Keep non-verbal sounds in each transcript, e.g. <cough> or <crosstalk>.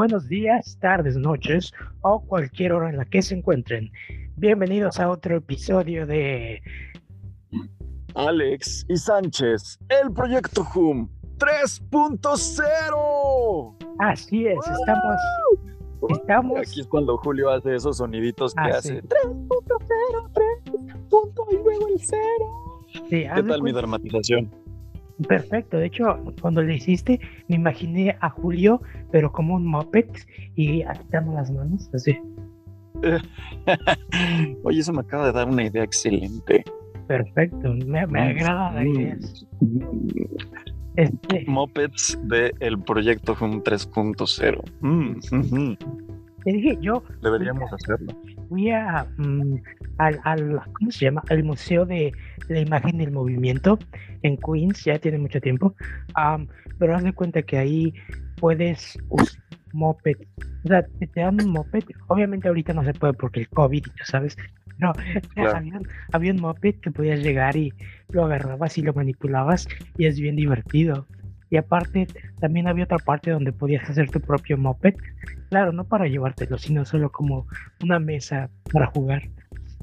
buenos días, tardes, noches o cualquier hora en la que se encuentren. Bienvenidos a otro episodio de Alex y Sánchez, el proyecto HUM 3.0. Así es, estamos estamos Aquí es cuando Julio hace esos soniditos que Ah, hace sí. 3.0, 3. punto y luego el cero. sí, haz ¿Qué tal mi dramatización? Perfecto, de hecho, cuando le hiciste, me imaginé a Julio, pero como un moped y agitando las manos, así. <laughs> Oye, eso me acaba de dar una idea excelente. Perfecto, me, me agrada la idea. Este, Mopeds del proyecto HUM 3.0. Mm, ujú. te dije, yo Deberíamos hacerlo. Fui a, mm, al, al- ¿cómo se llama? Al Museo de la Imagen y el Movimiento en Queens, ya tiene mucho tiempo, am, pero haz de cuenta que ahí puedes usar moped, o sea, te, te dan un moped, obviamente ahorita no se puede porque el COVID, tú sabes, pero Claro. había, había un moped que podías llegar y lo agarrabas y lo manipulabas y es bien divertido. Y aparte, también había otra parte donde podías hacer tu propio moped. Claro, no para llevártelo, sino solo como una mesa para jugar.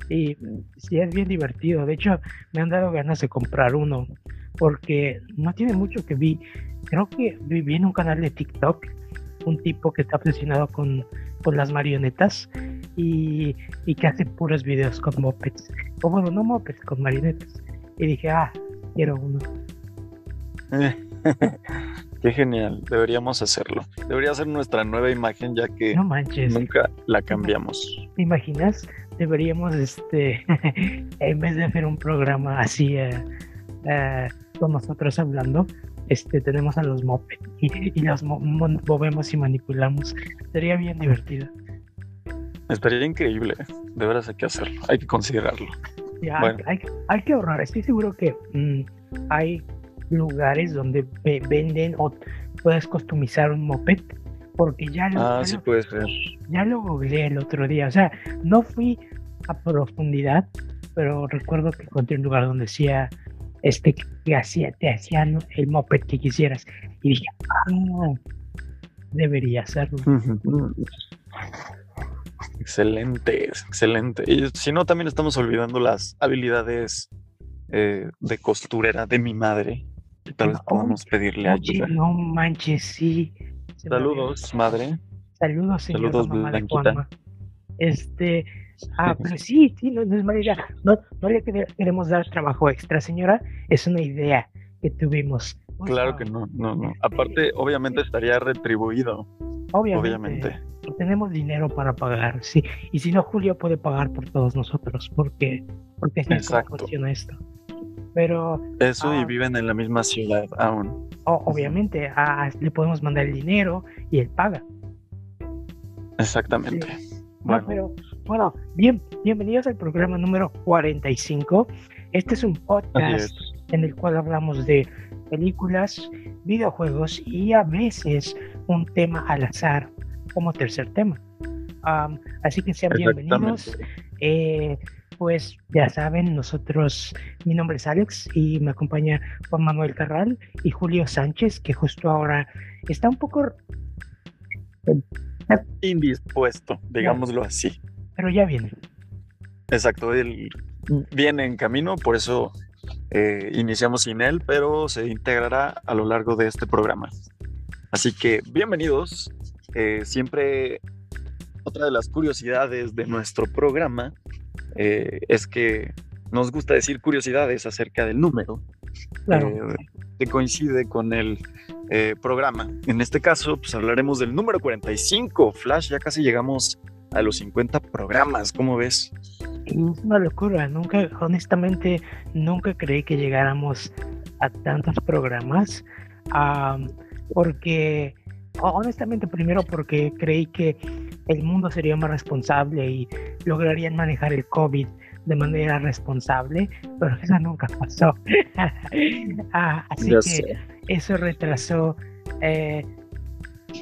Y sí, es bien divertido. De hecho, me han dado ganas de comprar uno, porque no tiene mucho que vi. Creo que vi en un canal de TikTok un tipo que está obsesionado con, con las marionetas y, y que hace puros videos con mopeds. O bueno, no mopeds, con marionetas. Y dije, ah, quiero uno. <laughs> Qué genial, deberíamos hacerlo. Debería ser nuestra nueva imagen ya que No manches. nunca la cambiamos. ¿Te imaginas? Deberíamos, este, <laughs> en vez de hacer un programa así eh, eh, con nosotros hablando, este, tenemos a los moped y, y los mo- mo- movemos y manipulamos. Sería bien divertido. Estaría increíble. De veras hay que hacerlo, hay que considerarlo. Ya, Bueno. hay, hay que ahorrar. Estoy seguro que mm, hay lugares donde ve- venden o puedes customizar un moped. Porque ya lo, Ah, ya sí lo- puede ser. ya lo googleé el otro día. O sea, no fui a profundidad, pero recuerdo que encontré un lugar donde decía este que hacía, te hacían el moped que quisieras. Y dije, ah, debería hacerlo. Excelente, excelente. Y si no, también estamos olvidando las habilidades eh, de costurera de mi madre. Tal vez podamos pedirle Oye, ayuda. no manches, sí. Se Saludos, madre. Saludos, señora Saludos, mamá de Blanquita. Juanma. Este, <laughs> ah, pero sí, sí, no, no es mala idea. No, no le quere- queremos dar trabajo extra, señora. Es una idea que tuvimos. Pues, Claro que no, no, no. Aparte, obviamente estaría retribuido. Obviamente. Obviamente. Tenemos dinero para pagar, sí. Y si no, Julio puede pagar por todos nosotros, porque, porque es Exacto. funciona esto. Pero Eso y Ah. viven en la misma ciudad aún. obviamente a- le podemos mandar el dinero y él paga. Exactamente. No, Bueno, pero bueno, bien, bienvenidos al programa número 45. Este es un podcast es. en el cual hablamos de películas, videojuegos y a veces un tema al azar como tercer tema. Am, así que sean bienvenidos. Eh, pues ya saben, nosotros, mi nombre es Alex y me acompaña Juan Manuel Carral y Julio Sánchez, que justo ahora está un poco, Indispuesto, digámoslo así. pero ya viene. Exacto, él viene en camino, por eso eh, iniciamos sin él, pero se integrará a lo largo de este programa. Así que bienvenidos. Eh, siempre otra de las curiosidades de nuestro programa eh, es que nos gusta decir curiosidades acerca del número Claro. eh, que coincide con el eh, programa. En este caso, pues hablaremos del número 45. Flash, ya casi llegamos a los 50 programas, ¿cómo ves? Es una locura, nunca, honestamente, nunca creí que llegáramos a tantos programas, am, porque, ho- honestamente, primero porque creí que el mundo sería más responsable y lograrían manejar el COVID de manera responsable, pero eso nunca pasó. <laughs> Ah, así que sé. eso retrasó eh,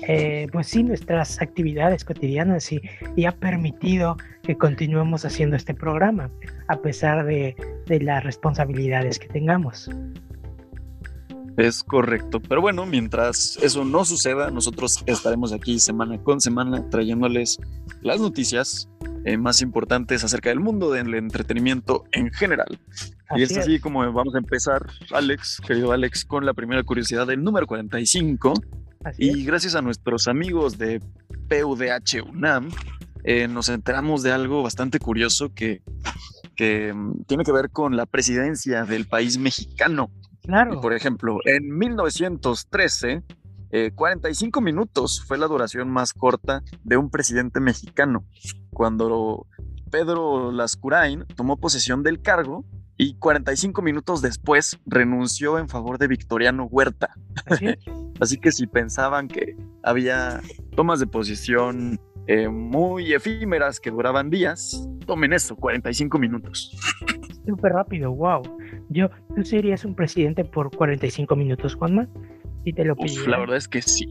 eh, pues sí nuestras actividades cotidianas y, y ha permitido que continuemos haciendo este programa a pesar de, de las responsabilidades que tengamos. Es correcto. Pero bueno, mientras eso no suceda, nosotros estaremos aquí semana con semana trayéndoles las noticias eh, más importantes acerca del mundo del entretenimiento en general. y es así como vamos a empezar, Alex, querido Alex, con la primera curiosidad del número 45. y gracias a nuestros amigos de PUDH UNAM, eh, nos enteramos de algo bastante curioso que, que mm, tiene que ver con la presidencia del país mexicano. Claro. Por ejemplo, en 1913, 45 eh, minutos fue la duración más corta de un presidente mexicano. Cuando Pedro Lascurain tomó posesión del cargo y 45 minutos después renunció en favor de Victoriano Huerta. <laughs> Así que si pensaban que había tomas de posición eh, muy efímeras que duraban días, tomen eso, 45 minutos. Súper rápido, wow. Yo, ¿tú serías un presidente por 45 minutos, Juanma? Si te lo pido. La verdad es que sí.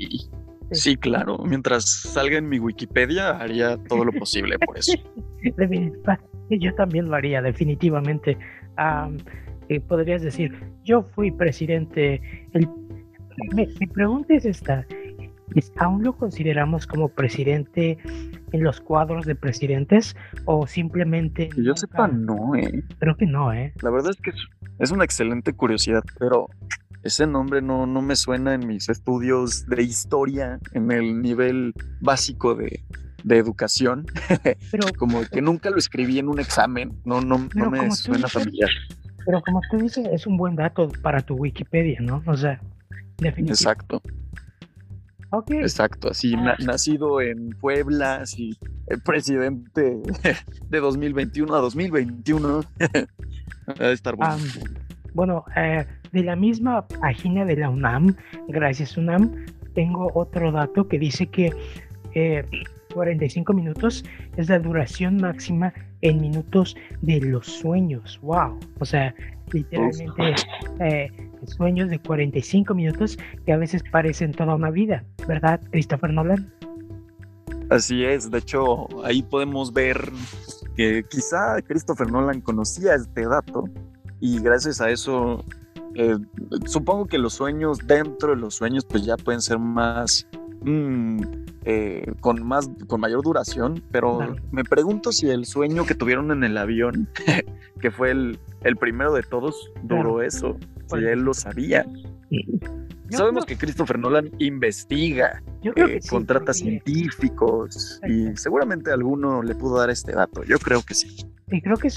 Sí, claro. Mientras salga en mi Wikipedia, haría todo lo posible por eso. <laughs> yo también lo haría, definitivamente. Eh, podrías decir, yo fui presidente. El... mi pregunta es esta. ¿Aún lo consideramos como presidente en los cuadros de presidentes o simplemente... Que yo sepa, no, ¿eh? Creo que no, ¿eh? La verdad es que es una excelente curiosidad, pero ese nombre no, no me suena en mis estudios de historia, en el nivel básico de, educación. <laughs> Pero, como que nunca lo escribí en un examen, no, no, no me suena familiar. Pero como tú dices, es un buen dato para tu Wikipedia, ¿no? O sea, definitivamente. Exacto. Exacto, así nacido en Puebla, así el presidente <laughs> de 2021 a 2021. <laughs> a estar bueno. bueno, eh, de la misma página de la UNAM, gracias UNAM, tengo otro dato que dice que 45 eh, minutos es la duración máxima en minutos de los sueños. ¡Wow! O sea, literalmente eh, sueños de 45 minutos que a veces parecen toda una vida, ¿verdad, Christopher Nolan? Así es, de hecho, ahí podemos ver que quizá Christopher Nolan conocía este dato y gracias a eso eh, supongo que los sueños dentro de los sueños pues ya pueden ser más mm, eh, con más con mayor duración pero me pregunto si el sueño que tuvieron en el avión <laughs> que fue el, el primero de todos duró eso si él lo sabía Sabemos que Christopher Nolan investiga, eh, contrata científicos y seguramente alguno le pudo dar este dato. Yo creo que sí. Sí, creo que,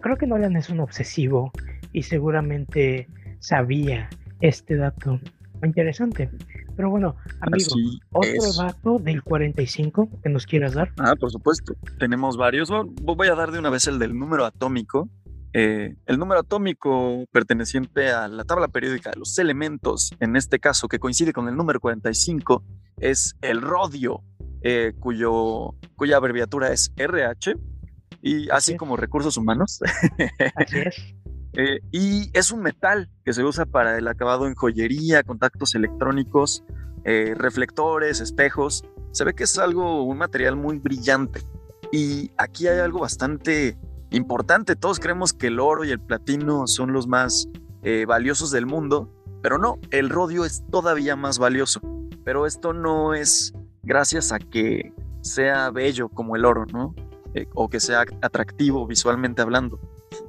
creo que Nolan es un obsesivo y seguramente sabía este dato. Interesante. Pero bueno, amigo, otro dato del 45 que nos quieras dar. Ah, por supuesto. Tenemos varios. Voy a dar de una vez el del número atómico. Eh, el número atómico perteneciente a la tabla periódica de los elementos, en este caso que coincide con el número 45, es el rodio, eh, cuyo, cuya abreviatura es RH, y así, como recursos humanos. <laughs> Así es. Eh, y es un metal que se usa para el acabado en joyería, contactos electrónicos, reflectores, espejos. Se ve que es algo, un material muy brillante. Y aquí hay algo bastante importante. Todos creemos que el oro y el platino son los más eh, valiosos del mundo, pero no, el rodio es todavía más valioso. Pero esto no es gracias a que sea bello como el oro, ¿no? Eh, o que sea atractivo visualmente hablando.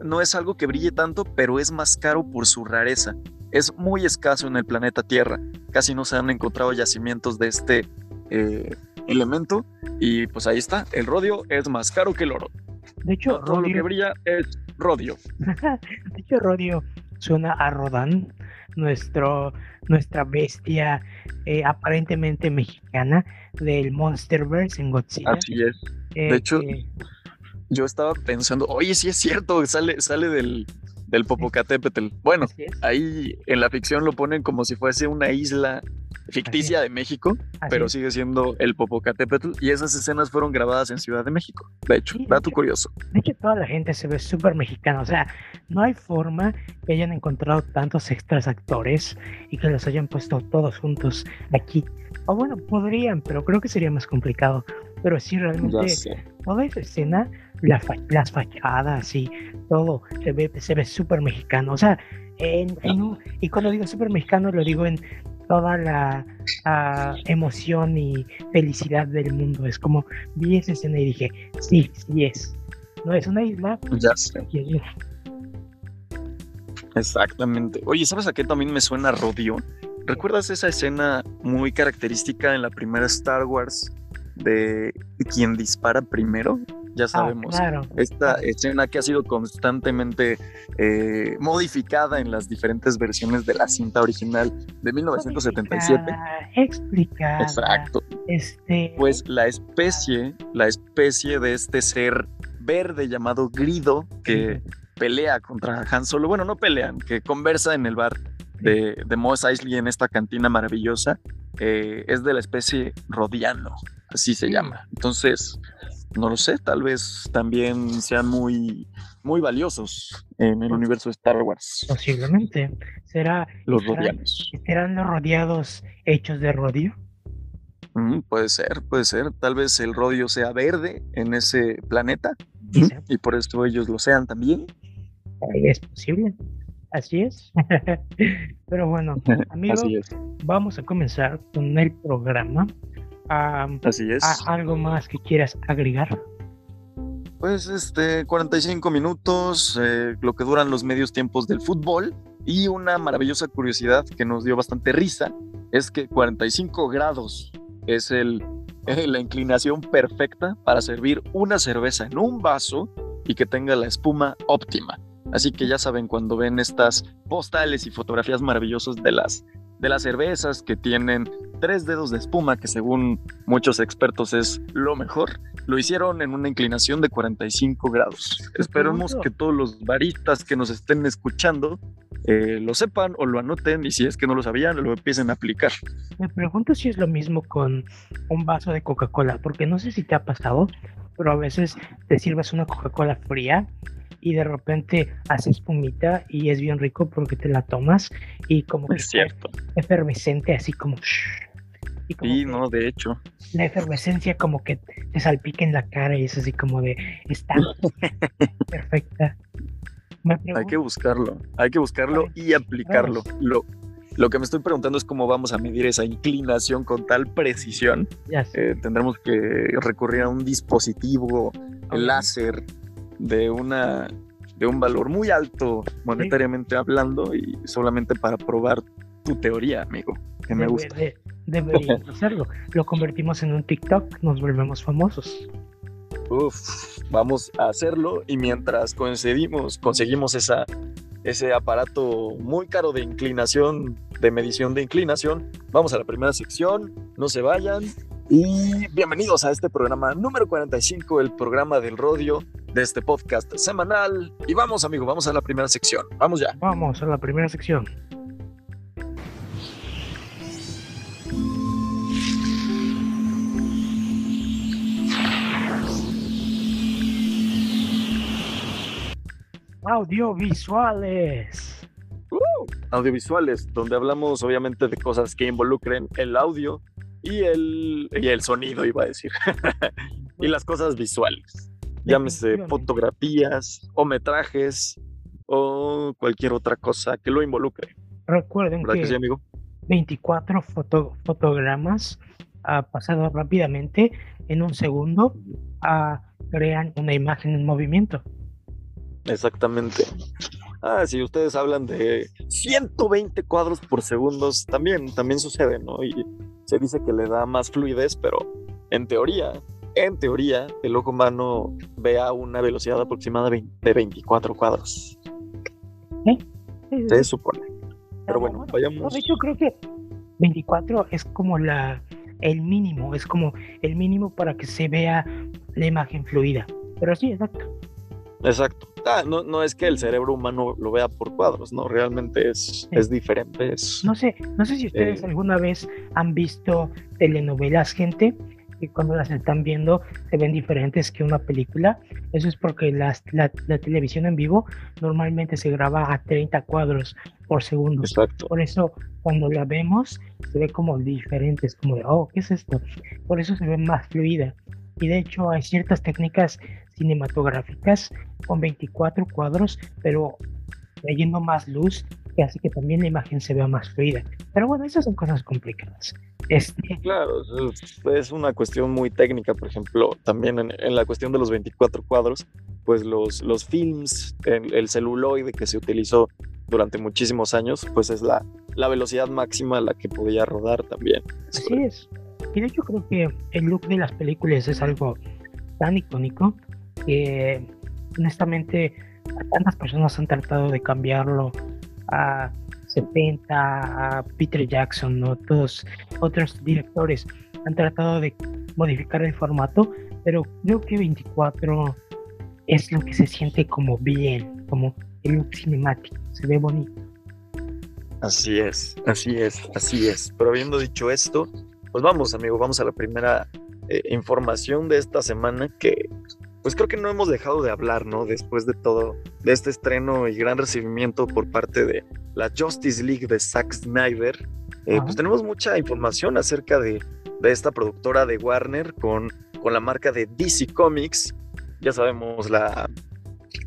No es algo que brille tanto, pero es más caro por su rareza. Es muy escaso en el planeta Tierra. Casi no se han encontrado yacimientos de este eh, elemento. Y pues ahí está, el rodio es más caro que el oro. De hecho, todo lo que brilla es rodio. <laughs> de hecho, rodio suena a Rodan, nuestro, nuestra bestia eh, aparentemente mexicana del Monsterverse en Godzilla. Así es. de eh, hecho, yo estaba pensando, oye, sí es cierto, sale, sale del, del Popocatépetl. Bueno, ahí en la ficción lo ponen como si fuese una isla ficticia de México, pero sigue siendo el Popocatépetl y esas escenas fueron grabadas en Ciudad de México. De hecho, dato curioso. De hecho, toda la gente se ve súper mexicana, o sea, no hay forma que hayan encontrado tantos extras actores y que los hayan puesto todos juntos aquí. O bueno, podrían, pero creo que sería más complicado. Pero sí, realmente, toda esa escena, las fachadas y todo, se ve se ve súper mexicano. O sea, En, y cuando digo súper mexicano, lo digo en toda la emoción y felicidad del mundo. Es como vi esa escena y dije, sí, sí es. No es una isla. Ya sé. Exactamente. Oye, ¿sabes a qué también me suena Rodion? ¿Recuerdas esa escena muy característica en la primera Star Wars de quien dispara primero? Ya ah, sabemos. Esta escena que ha sido constantemente eh, modificada en las diferentes versiones de la cinta original de 1977. Explicada. Exacto. Este... Pues la especie, la especie de este ser verde llamado Grido que pelea contra Han Solo. Bueno, no pelean, que conversa en el bar de, de Mos Eisley en esta cantina maravillosa eh, es de la especie Rodiano, así se llama. Entonces, no lo sé, tal vez también sean muy, muy valiosos en el universo de Star Wars. Posiblemente. ¿Será, los rodianos. ¿Serán los rodeados hechos de rodio? Mm, puede ser, puede ser. Tal vez el rodio sea verde en ese planeta y por esto ellos lo sean también. Es posible. Así es. <laughs> Pero bueno, <laughs> amigos, vamos a comenzar con el programa. Así es. ¿Algo más que quieras agregar? Pues este, 45 minutos, eh, lo que duran los medios tiempos del fútbol. Y una maravillosa curiosidad que nos dio bastante risa es que 45 grados es el, <laughs> la inclinación perfecta para servir una cerveza en un vaso y que tenga la espuma óptima. Así que ya saben, cuando ven estas postales y fotografías maravillosas de las, de las cervezas que tienen tres dedos de espuma, que según muchos expertos es lo mejor, lo hicieron en una inclinación de 45 grados. Esperemos que todos los baristas que nos estén escuchando eh, lo sepan o lo anoten y si es que no lo sabían, lo empiecen a aplicar. Me pregunto si es lo mismo con un vaso de Coca-Cola, porque no sé si te ha pasado, pero a veces te sirves una Coca-Cola fría y de repente haces espumita y es bien rico porque te la tomas y como que es cierto. efervescente así como y sí, no, de hecho. La efervescencia como que te salpica en la cara y es así como de está <laughs> perfecta. Hay que buscarlo, hay que buscarlo y aplicarlo. Lo, lo que me estoy preguntando es cómo vamos a medir esa inclinación con tal precisión. Eh, tendremos que recurrir a un dispositivo láser de una de un valor muy alto monetariamente hablando y solamente para probar tu teoría, amigo, que me gusta. deberíamos <laughs> hacerlo. Lo convertimos en un TikTok, nos volvemos famosos. Uf, vamos a hacerlo y mientras conseguimos, conseguimos esa, ese aparato muy caro de inclinación, de medición de inclinación, vamos a la primera sección, no se vayan y bienvenidos a este programa número 45, el programa del rodio de este podcast semanal. Y vamos, amigo, vamos a la primera sección. Vamos ya. Vamos a la primera sección. Audiovisuales. Uh, audiovisuales, donde hablamos obviamente de cosas que involucren el audio y el, y el sonido, iba a decir, <laughs> y las cosas visuales llámese fotografías o metrajes o cualquier otra cosa que lo involucre. Recuerden que, 24 fotogramas ha pasado rápidamente en un segundo a crean una imagen en movimiento. Exactamente. Ah, si ustedes hablan de 120 cuadros por segundo, también, también sucede, ¿no? Y se dice que le da más fluidez, pero en teoría en teoría, el ojo humano ve a una velocidad aproximada de 24 cuadros. Se supone. Pero bueno, vayamos. de hecho, creo que 24 es como la el mínimo, es como el mínimo para que se vea la imagen fluida. Pero sí, exacto. Exacto. Ah, no, no es que el cerebro humano lo vea por cuadros, no, realmente es, es diferente. No sé, no sé si ustedes eh, alguna vez han visto telenovelas, gente, y cuando las están viendo se ven diferentes que una película. Eso es porque la, la, televisión en vivo normalmente se graba a 30 cuadros por segundo. Exacto. Por eso cuando la vemos se ve como diferentes, como de, oh, ¿qué es esto? Por eso se ve más fluida. Y de hecho hay ciertas técnicas cinematográficas con 24 cuadros, pero trayendo más luz que hace que también la imagen se vea más fluida. Pero bueno, esas son cosas complicadas. Este... Claro, es una cuestión muy técnica, por ejemplo, también en, la cuestión de los 24 cuadros, pues los, los films, el, el, celuloide que se utilizó durante muchísimos años, pues es la, la velocidad máxima a la que podía rodar también. Así es. Y de hecho creo que el look de las películas es algo tan icónico que honestamente tantas personas han tratado de cambiarlo a 70, a Peter Jackson, otros, otros directores han tratado de modificar el formato, pero creo que 24 es lo que se siente como bien, como el look cinemático, se ve bonito. Así es, así es, así es. Pero habiendo dicho esto, pues vamos, amigo, vamos a la primera eh, información de esta semana que pues creo que no hemos dejado de hablar, ¿no? Después de todo, de este estreno y gran recibimiento por parte de la Justice League de Zack Snyder, eh, pues tenemos mucha información acerca de, de, esta productora de Warner con, con la marca de DC Comics. Ya sabemos la,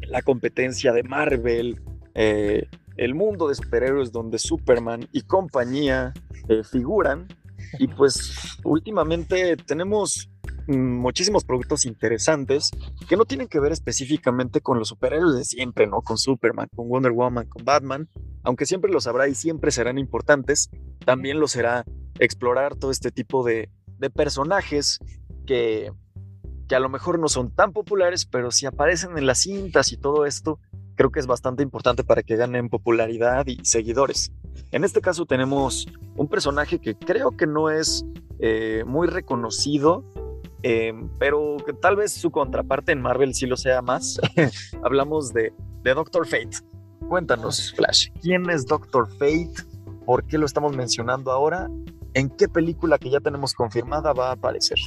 la competencia de Marvel, eh, el mundo de superhéroes donde Superman y compañía eh, figuran. Y pues últimamente tenemos muchísimos productos interesantes que no tienen que ver específicamente con los superhéroes de siempre, ¿no? Con Superman, con Wonder Woman, con Batman, aunque siempre los habrá y siempre serán importantes, también lo será explorar todo este tipo de, personajes que, que a lo mejor no son tan populares, pero si aparecen en las cintas y todo esto, creo que es bastante importante para que ganen popularidad y seguidores. En este caso tenemos un personaje que creo que no es eh, muy reconocido Em, pero que tal vez su contraparte en Marvel sí lo sea más. <laughs> Hablamos de, de Doctor Fate. Cuéntanos, Flash, ¿quién es Doctor Fate? ¿Por qué lo estamos mencionando ahora? ¿En qué película que ya tenemos confirmada va a aparecer?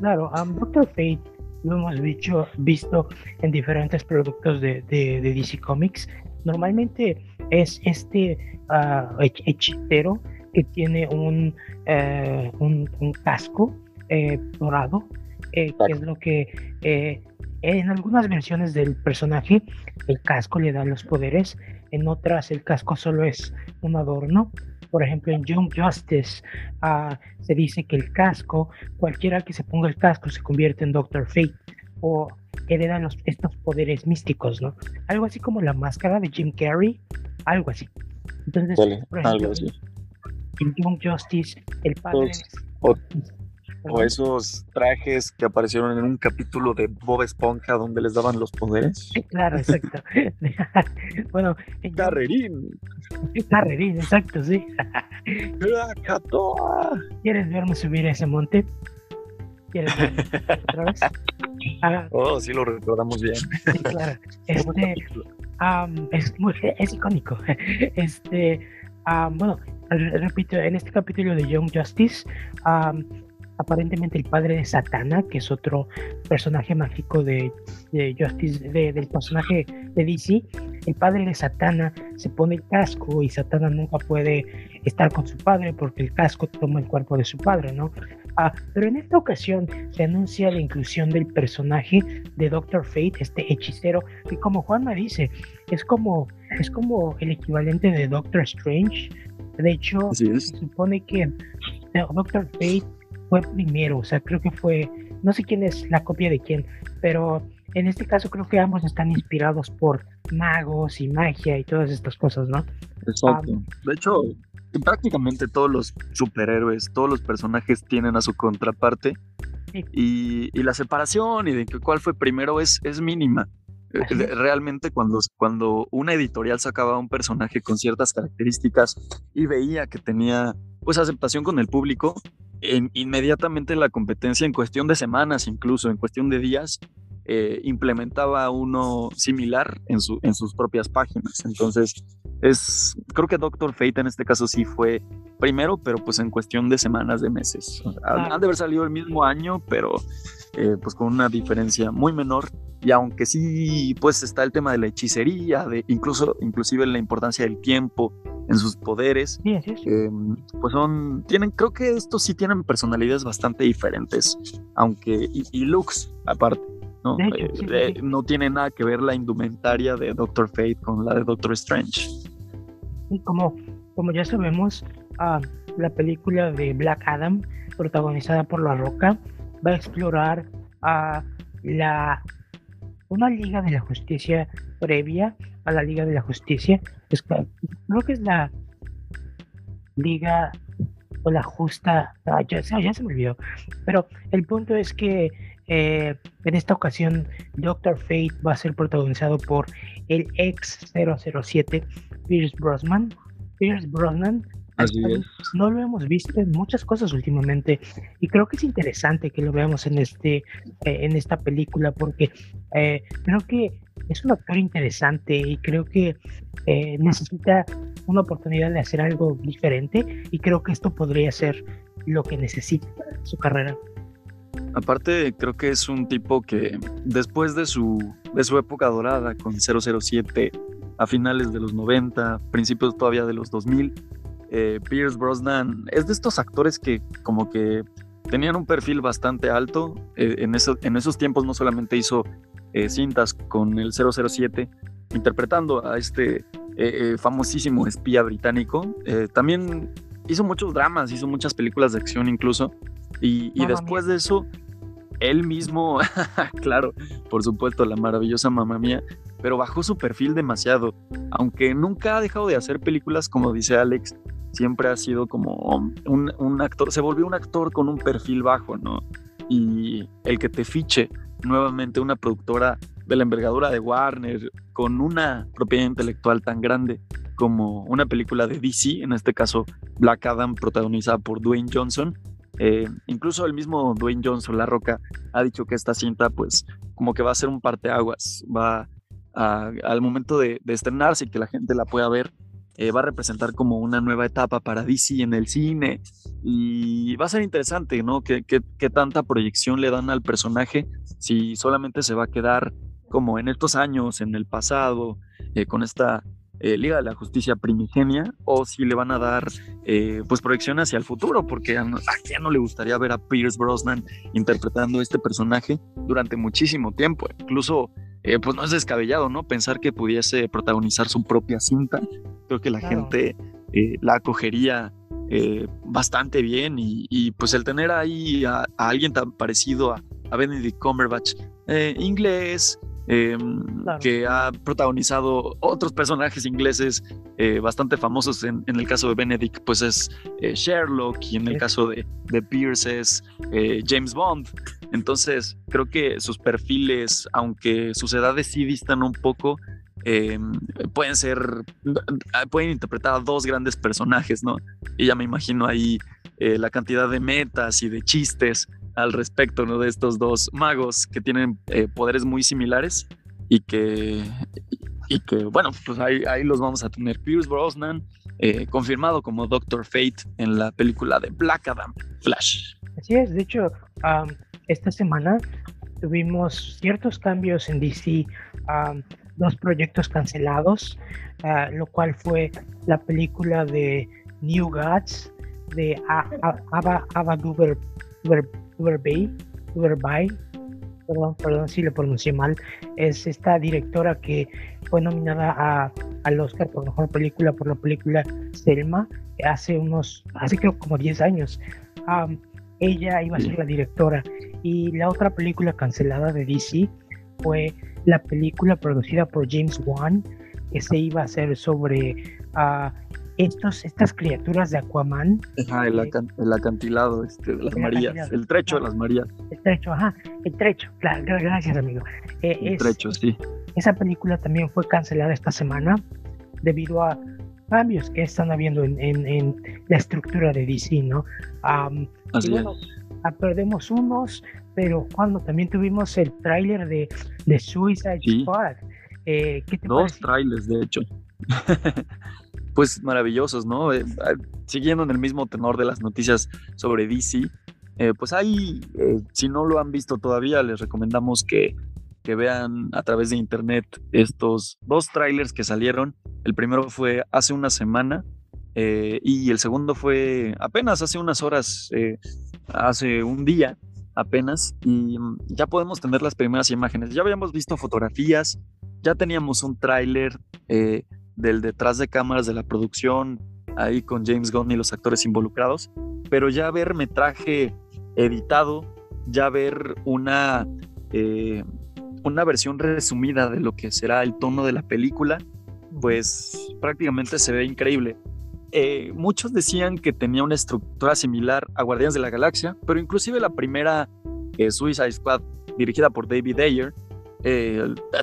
Claro, Doctor Fate lo hemos dicho, visto en diferentes productos de, de, DC Comics. Normalmente es este uh, hechicero que tiene un, uh, un, un casco eh, dorado, eh, que es lo que eh, en algunas versiones del personaje el casco le da los poderes, en otras el casco solo es un adorno. Por ejemplo, en Young Justice ah, se dice que el casco, cualquiera que se ponga el casco se convierte en Doctor Fate o heredan los, estos poderes místicos, ¿no? Algo así como la máscara de Jim Carrey, algo así. Entonces, por ejemplo, en Young Justice, el padre... O esos trajes que aparecieron en un capítulo de Bob Esponja donde les daban los poderes. Claro, exacto. <laughs> bueno, Carrerín. <laughs> Carrerín, exacto, sí. <laughs> ¿Quieres verme subir a ese monte? ¿Quieres verme otra vez? Ah, oh, sí lo recordamos bien. Sí, claro. Este, es, muy, es icónico. <laughs> Este, bueno, repito, en este capítulo de Young Justice, aparentemente el padre de Satana, que es otro personaje mágico de, Justice, del personaje de DC, el padre de Satana se pone el casco y Satana nunca puede estar con su padre porque el casco toma el cuerpo de su padre, ¿no? Ah, pero en esta ocasión se anuncia la inclusión del personaje de Doctor Fate, este hechicero, que como Juanma dice, es como, es como el equivalente de Doctor Strange. De hecho, se supone que Doctor Fate fue primero, o sea, creo que fue, no sé quién es la copia de quién, pero en este caso creo que ambos están inspirados por magos y magia y todas estas cosas, ¿no? Exacto. de hecho, prácticamente todos los superhéroes, todos los personajes tienen a su contraparte y, y, la separación y de cuál fue primero es, es mínima. Eh, realmente cuando, cuando una editorial sacaba un personaje con ciertas características y veía que tenía pues aceptación con el público, inmediatamente la competencia en cuestión de semanas, incluso en cuestión de días, eh, implementaba uno similar en, su, en sus propias páginas. Entonces, es, creo que Doctor Fate en este caso sí fue primero, pero pues en cuestión de semanas, de meses. Han de haber salido el mismo año, pero eh, pues con una diferencia muy menor. Y aunque sí, pues está el tema de la hechicería, de incluso, inclusive la importancia del tiempo en sus poderes, em, pues son, tienen, creo que estos sí tienen personalidades bastante diferentes, aunque, y, looks aparte. ¿No? Eh, no tiene nada que ver la indumentaria de Doctor Fate con la de Doctor Strange. Y como, como ya sabemos, uh, la película de Black Adam, protagonizada por La Roca, va a explorar a la una Liga de la Justicia previa a la Liga de la Justicia. Es, creo que es la Liga o la Justa. Ah, ya, ya, se me olvidó. Pero el punto es que eh, en esta ocasión Doctor Fate va a ser protagonizado por el ex 007 Pierce Brosnan. Pierce Brosnan no lo hemos visto en muchas cosas últimamente y creo que es interesante que lo veamos en este eh, en esta película porque eh, creo que es un actor interesante y creo que eh, necesita una oportunidad de hacer algo diferente y creo que esto podría ser lo que necesita su carrera. Aparte, creo que es un tipo que después de su, de su época dorada con 007 a finales de los 90, principios todavía de los 2000, eh, Pierce Brosnan es de estos actores que como que tenían un perfil bastante alto. Eh, en, en, esos tiempos no solamente hizo eh, cintas con el 007 interpretando a este famosísimo espía británico, también hizo muchos dramas, hizo muchas películas de acción incluso. Y, y después de eso, él mismo, <laughs> claro, por supuesto, la maravillosa mamá mía, pero bajó su perfil demasiado. Aunque nunca ha dejado de hacer películas, como dice Alex, siempre ha sido como un, actor, se volvió un actor con un perfil bajo, ¿no? Y el que te fiche nuevamente una productora de la envergadura de Warner, con una propiedad intelectual tan grande como una película de DC, en este caso Black Adam, protagonizada por Dwayne Johnson. Eh, incluso el mismo Dwayne Johnson, La Roca, ha dicho que esta cinta, pues, como que va a ser un parteaguas, va al momento de, de estrenarse y que la gente la pueda ver, eh, va a representar como una nueva etapa para DC en el cine y va a ser interesante, ¿no? ¿Qué, tanta proyección le dan al personaje si solamente se va a quedar como en estos años, en el pasado, eh, con esta eh, Liga de la Justicia primigenia o si le van a dar pues proyección hacia el futuro, porque a, a no le gustaría ver a Pierce Brosnan interpretando este personaje durante muchísimo tiempo, incluso eh, pues no es descabellado, ¿no? Pensar que pudiese protagonizar su propia cinta. Creo que la gente eh, la acogería eh, bastante bien y, pues el tener ahí a, alguien tan parecido a, a Benedict Cumberbatch, inglés, Em, que ha protagonizado otros personajes ingleses eh, bastante famosos. En, el caso de Benedict, pues es eh, Sherlock, y en el caso de, de Pierce es eh, James Bond. Entonces, creo que sus perfiles, aunque sus edades sí distan un poco, em, pueden ser, pueden interpretar a dos grandes personajes, ¿no? Y ya me imagino ahí la cantidad de metas y de chistes al respecto ¿no? de estos dos magos que tienen eh, poderes muy similares y que, y que bueno, pues ahí, ahí los vamos a tener. Pierce Brosnan, eh, confirmado como Doctor Fate en la película de Black Adam Flash. Así es, de hecho, esta semana tuvimos ciertos cambios en DC, dos proyectos cancelados, ah, lo cual fue la película de New Gods de Ava, Ava Uberbay, Uberbay, perdón, perdón si lo pronuncié mal, es esta directora que fue nominada a, al Oscar por mejor película por la película Selma hace unos, hace creo como 10 años. ella iba a ser la directora y la otra película cancelada de DC fue la película producida por James Wan que se iba a hacer sobre uh, estos, estas criaturas de Aquaman. Ajá, el, acantilado este, de las Marías, el trecho de las Marías. El trecho, ajá, el trecho, claro, gracias amigo. Eh, el trecho, sí. Esa película también fue cancelada esta semana debido a cambios que están habiendo en, en, la estructura de DC, ¿no? Así bueno, ah, perdemos unos, pero cuando también tuvimos el tráiler de, de Suicide Squad. Eh, Dos trailers, de hecho. <laughs> pues maravillosos, ¿no? Eh, ah, siguiendo en el mismo tenor de las noticias sobre DC, eh, pues ahí, eh, si no lo han visto todavía, les recomendamos que, que vean a través de internet estos dos trailers que salieron. El primero fue hace una semana y el segundo fue apenas hace unas horas, hace un día apenas, y mm, ya podemos tener las primeras imágenes. Ya habíamos visto fotografías, ya teníamos un tráiler del detrás de cámaras de la producción, ahí con James Gunn y los actores involucrados, pero ya ver metraje editado, ya ver una, eh, una versión resumida de lo que será el tono de la película, pues prácticamente se ve increíble. Eh, muchos decían que tenía una estructura similar a Guardianes de la Galaxia, pero inclusive la primera eh, Suicide Squad dirigida por David Ayer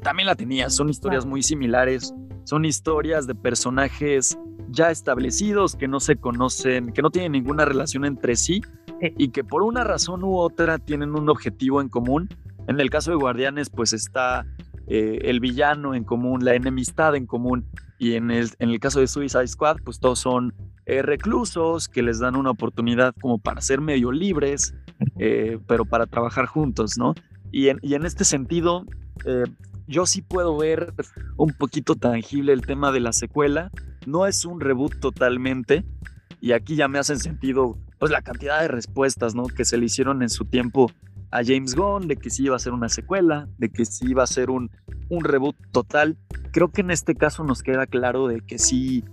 también la tenía. Son historias muy similares, son historias de personajes ya establecidos, que no se conocen, que no tienen ninguna relación entre sí y que por una razón u otra tienen un objetivo en común. En el caso de Guardianes, pues está eh, el villano en común, la enemistad en común. Y en el, en el caso de Suicide Squad, pues todos son eh, reclusos que les dan una oportunidad como para ser medio libres, eh, pero para trabajar juntos, ¿no? Y en, y en este sentido, yo sí puedo ver un poquito tangible el tema de la secuela, no es un reboot totalmente. Y aquí ya me hacen sentido pues la cantidad de respuestas ¿no? que se le hicieron en su tiempo a James Gunn, de que sí iba a ser una secuela, de que sí iba a ser un, un reboot total. Creo que en este caso nos queda claro de que sí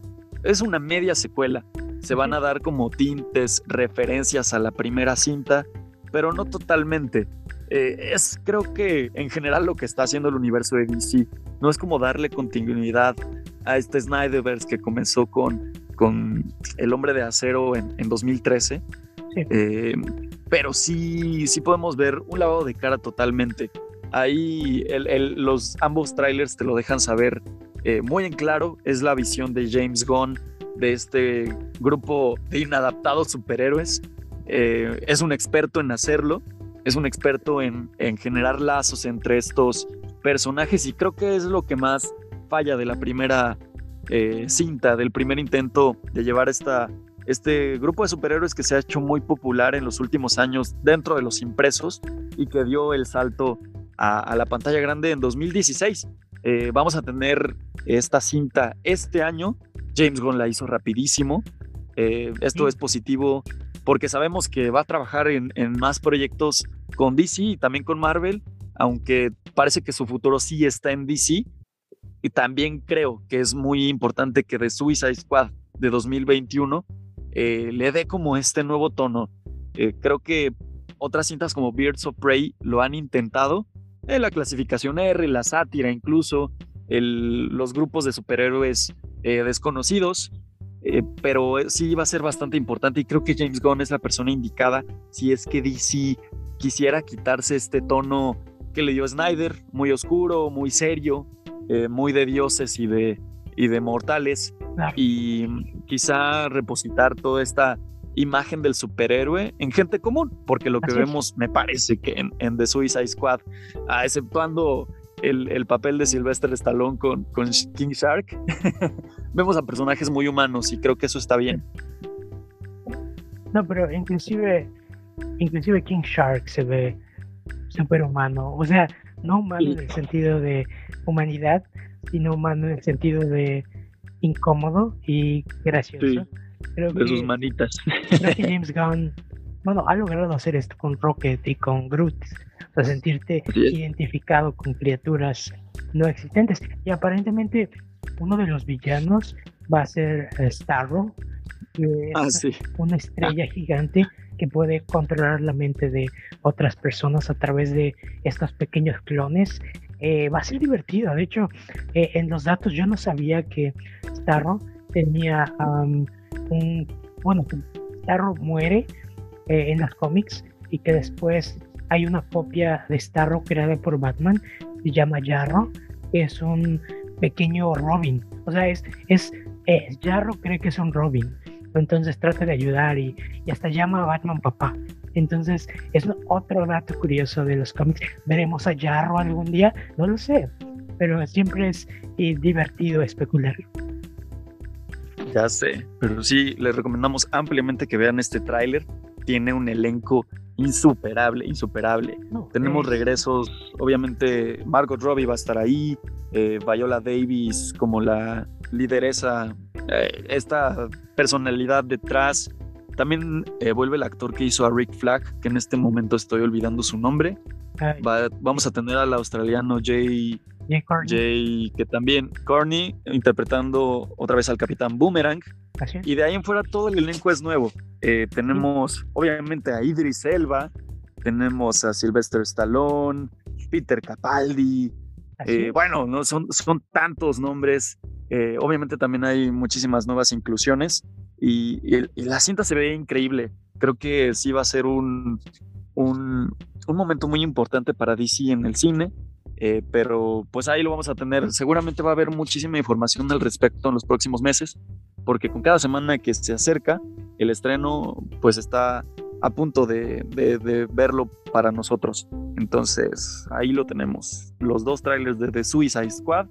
es una media secuela. Se van a dar como tintes, referencias a la primera cinta, pero no totalmente. Eh, es creo que en general lo que está haciendo el universo de DC. No es como darle continuidad a este Snyderverse que comenzó con, con El Hombre de Acero en, 2013. Eh, pero sí, sí podemos ver un lavado de cara totalmente. Ahí los ambos trailers te lo dejan saber eh, muy en claro. Es la visión de James Gunn de este grupo de inadaptados superhéroes. es un experto en hacerlo es un experto en, generar lazos entre estos personajes y creo que es lo que más falla de la primera eh, cinta, del primer intento de llevar esta, este grupo de superhéroes que se ha hecho muy popular en los últimos años dentro de los impresos y que dio el salto a, la pantalla grande en 2016. Eh, vamos a tener esta cinta este año. James Gunn la hizo rapidísimo. Eh, esto es positivo porque sabemos que va a trabajar en, más proyectos con DC y también con Marvel, aunque parece que su futuro sí está en DC. Y también creo que es muy importante que The Suicide Squad de 2021 eh, le dé como este nuevo tono. Eh, creo que otras cintas como Birds of Prey lo han intentado. en eh, la clasificación R, la sátira incluso, los grupos de superhéroes desconocidos. Eh, pero sí va a ser bastante importante y creo que James Gunn es la persona indicada si es que DC quisiera quitarse este tono que le dio Snyder, muy oscuro, muy serio, eh, muy de dioses y de, y de mortales, y quizá repositar toda esta imagen del superhéroe en gente común, porque lo que vemos me parece que en, en The Suicide Squad, ah, exceptuando el, papel de Sylvester Stallone con, con King Shark, <laughs> vemos a personajes muy humanos y creo que eso está bien. No, pero inclusive, inclusive King Shark se ve súper humano. O sea, no humano en el sentido de humanidad, sino humano en el sentido de incómodo y gracioso. de sus manitas. Creo que <laughs> James Gunn, bueno, ha logrado hacer esto con Rocket y con Groot o sentirte identificado con criaturas no existentes. Y aparentemente uno de los villanos va a ser eh, Starro, que es ah, una estrella gigante que puede controlar la mente de otras personas a través de estos pequeños clones. Eh, va a ser divertido. De hecho, eh, en los datos yo no sabía que Starro tenía un... Bueno, Starro muere en los cómics y que después hay una copia de Starro creada por Batman, se llama Jarro, es un pequeño Robin. O sea, es, es, Jarro cree que es un Robin. Entonces trata de ayudar y, hasta llama a Batman papá. Entonces es otro dato curioso de los cómics. ¿Veremos a Jarro algún día? No lo sé, pero siempre es eh, divertido especular. Ya sé, pero sí, les recomendamos ampliamente que vean este tráiler. Tiene un elenco insuperable, insuperable. Tenemos regresos, obviamente Margot Robbie va a estar ahí, eh, Viola Davis como la lideresa, eh, esta personalidad detrás. También eh, vuelve el actor que hizo a Rick Flag, que en este momento estoy olvidando su nombre. vamos a tener al australiano Jay Jay, que también, Corny, interpretando otra vez al Capitán Boomerang. Y de ahí en fuera todo el elenco es nuevo. Eh, tenemos, obviamente, a Idris Elba, tenemos a Sylvester Stallone, Peter Capaldi. Eh, bueno, no son, son tantos nombres. Eh, obviamente también hay muchísimas nuevas inclusiones y, la cinta se ve increíble. Creo que sí va a ser un, un, un momento muy importante para DC en el cine. Eh, pero pues ahí lo vamos a tener. Seguramente va a haber muchísima información al respecto en los próximos meses, porque con cada semana que se acerca, el estreno pues está a punto de, de, verlo para nosotros. Entonces ahí lo tenemos, los dos trailers de The Suicide Squad.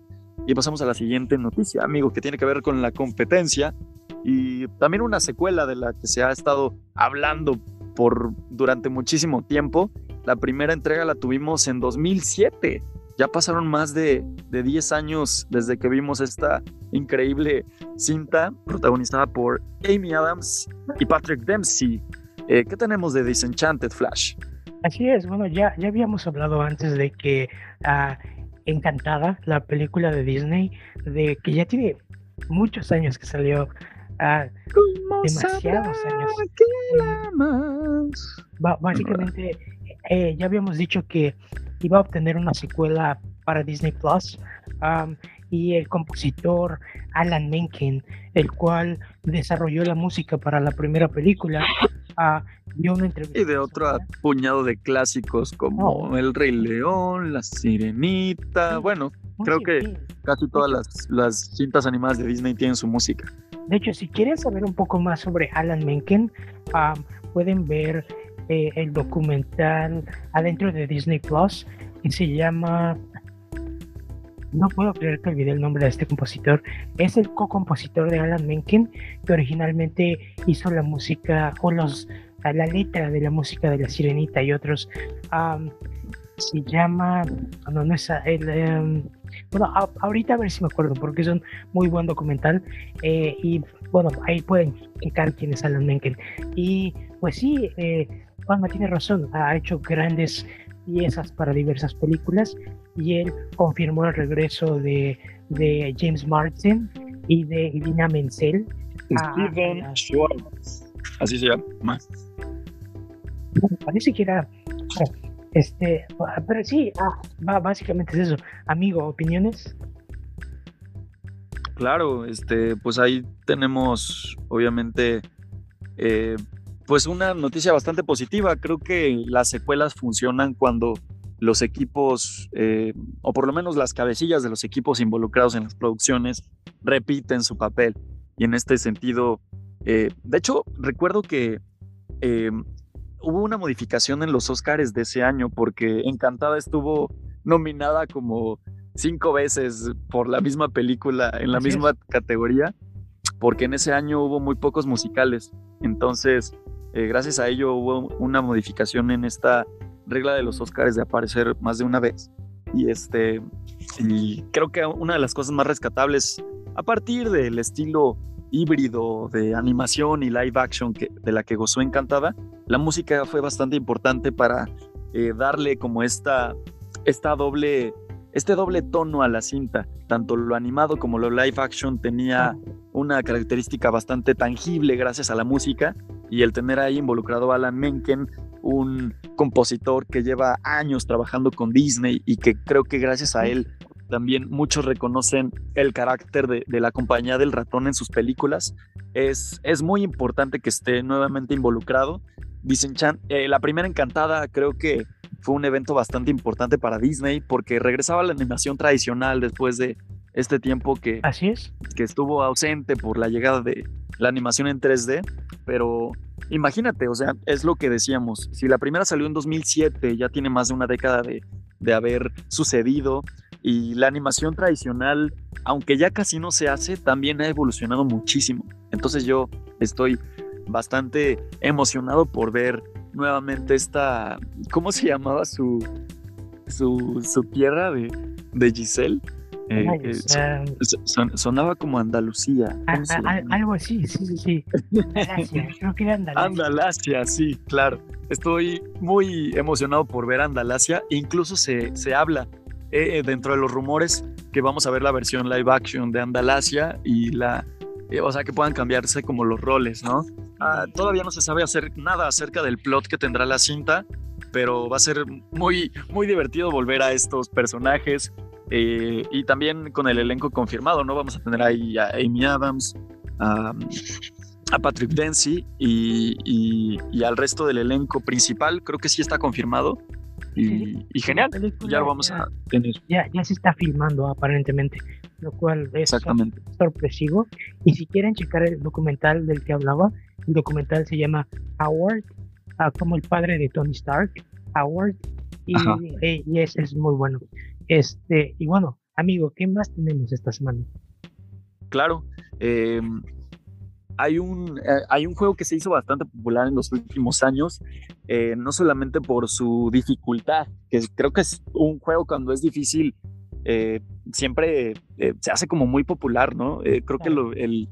Y pasamos a la siguiente noticia, amigo, que tiene que ver con la competencia y también una secuela de la que se ha estado hablando por durante muchísimo tiempo. La primera entrega la tuvimos en 2007 ya pasaron más de, de 10 años desde que vimos esta increíble cinta protagonizada por Amy Adams y Patrick Dempsey. Eh, ¿Qué tenemos de Disenchanted Flash? Así es, bueno, ya, ya habíamos hablado antes de que uh, Encantada, la película de Disney, de que ya tiene muchos años que salió, uh, demasiados años. Eh, básicamente, eh, ya habíamos dicho que iba a obtener una secuela para Disney Plus. y el compositor Alan Menken, el cual desarrolló la música para la primera película, uh, dio una entrevista. Y de otro puñado de clásicos como El Rey León, La Sirenita. Bueno, creo que casi todas las, las cintas animadas de Disney tienen su música. De hecho, si quieren saber un poco más sobre Alan Menken, pueden ver eh, el documental adentro de Disney Plus y se llama no puedo creer que olvidé el nombre de este compositor. Es el co-compositor de Alan Menken, que originalmente hizo la música o los, la letra de la música de La Sirenita y otros. se llama. No, no es. El, em, bueno, ahorita a ver si me acuerdo, porque es un muy buen documental. Eh, y bueno, ahí pueden checar quién es Alan Menken. Y pues sí, eh, Juanma tiene razón, ha hecho grandes piezas para diversas películas y él confirmó el regreso de, de James Martin y de Idina Menzel. Steven Schwartz, así se llama. Parece que era este, pero sí, ah, básicamente es eso. Amigo, ¿opiniones? Claro, este, pues ahí tenemos, obviamente, eh, pues una noticia bastante positiva. Creo que las secuelas funcionan cuando los equipos, eh, o por lo menos las cabecillas de los equipos involucrados en las producciones, repiten su papel. Y en este sentido, eh, de hecho, recuerdo que eh, hubo una modificación en los Oscars de ese año porque Encantada estuvo nominada como cinco veces por la misma película en la misma categoría, porque en ese año hubo muy pocos musicales. Entonces, eh, gracias a ello hubo una modificación en esta regla de los Oscars de aparecer más de una vez. Y este creo que una de las cosas más rescatables a partir del estilo híbrido de animación y live action que, de la que gozó Encantada, la música fue bastante importante para eh, darle como esta, esta doble, este doble tono a la cinta. Tanto lo animado como lo live action tenía una característica bastante tangible gracias a la música y el tener ahí involucrado a Alan Menken, un compositor que lleva años trabajando con Disney y que creo que gracias a él también muchos reconocen el carácter de, la compañía del ratón en sus películas. Es, es muy importante que esté nuevamente involucrado. Dicen eh, la primera encantada creo que fue un evento bastante importante para Disney porque regresaba a la animación tradicional después de este tiempo que, Así es. que estuvo ausente por la llegada de la animación en 3D, pero imagínate, o sea, es lo que decíamos, si la primera salió en 2007, ya tiene más de una década de, de haber sucedido y la animación tradicional, aunque ya casi no se hace, también ha evolucionado muchísimo. Entonces yo estoy bastante emocionado por ver nuevamente esta, ¿cómo se llamaba su, su, su tierra de, de Giselle? Eh, eh, sonaba como Andalucía. algo así, sí, sí, sí. Andalasia, creo que era Andalasia. Andalasia, sí, claro. Estoy muy emocionado por ver Andalasia. Incluso se, se habla eh, dentro de los rumores que vamos a ver la versión live action de Andalasia y la, eh, o sea, que puedan cambiarse como los roles, ¿no? Ah, todavía no se sabe hacer nada acerca del plot que tendrá la cinta, pero va a ser muy, muy divertido volver a estos personajes eh, y también con el elenco confirmado, ¿no? Vamos a tener ahí a Amy Adams, a, Patrick Dempsey y, al resto del elenco principal, creo que sí está confirmado. Y, genial, ya lo vamos a tener. Ya, ya se está filmando aparentemente, lo cual es sorpresivo. Y si quieren checar el documental del que hablaba, el documental se llama Howard, ah, como el padre de Tony Stark, Howard, y, eh, y ese es muy bueno. Este, y bueno, amigo, ¿qué más tenemos esta semana? Claro, em, hay, un, eh, hay un juego que se hizo bastante popular en los últimos años, eh, no solamente por su dificultad, que creo que es un juego cuando es difícil, eh, siempre se hace como muy popular, ¿no? creo que el,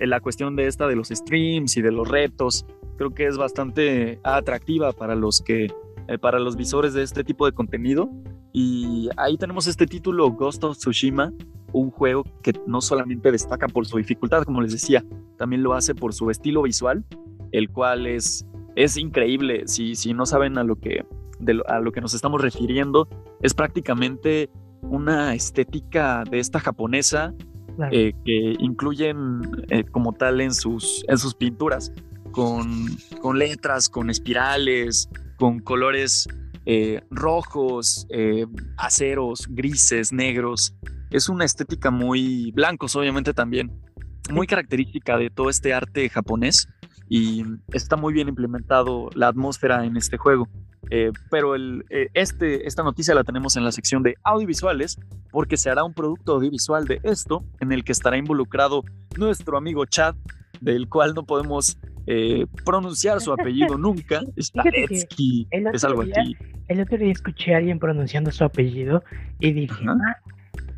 la cuestión de esta de los streams y de los retos, creo que es bastante atractiva para los que para los visores de este tipo de contenido. Y ahí tenemos este título, Ghost of Tsushima, un juego que no solamente destaca por su dificultad, como les decía, también lo hace por su estilo visual, el cual es, es increíble. Si, si no saben a lo, que, a lo que nos estamos refiriendo, es prácticamente una estética de esta japonesa eh, que incluyen eh, como tal en sus, en sus pinturas, con, con letras, con espirales, con colores eh, rojos, eh, aceros, grises, negros. Es una estética muy blancos, obviamente también, muy característica de todo este arte japonés y está muy bien implementado la atmósfera en este juego. Eh, pero el, este, esta noticia la tenemos en la sección de audiovisuales porque se hará un producto audiovisual de esto en el que estará involucrado nuestro amigo Chad, del cual no podemos eh, pronunciar su apellido <laughs> nunca. es algo así. El otro día escuché a alguien pronunciando su apellido y dije, ah,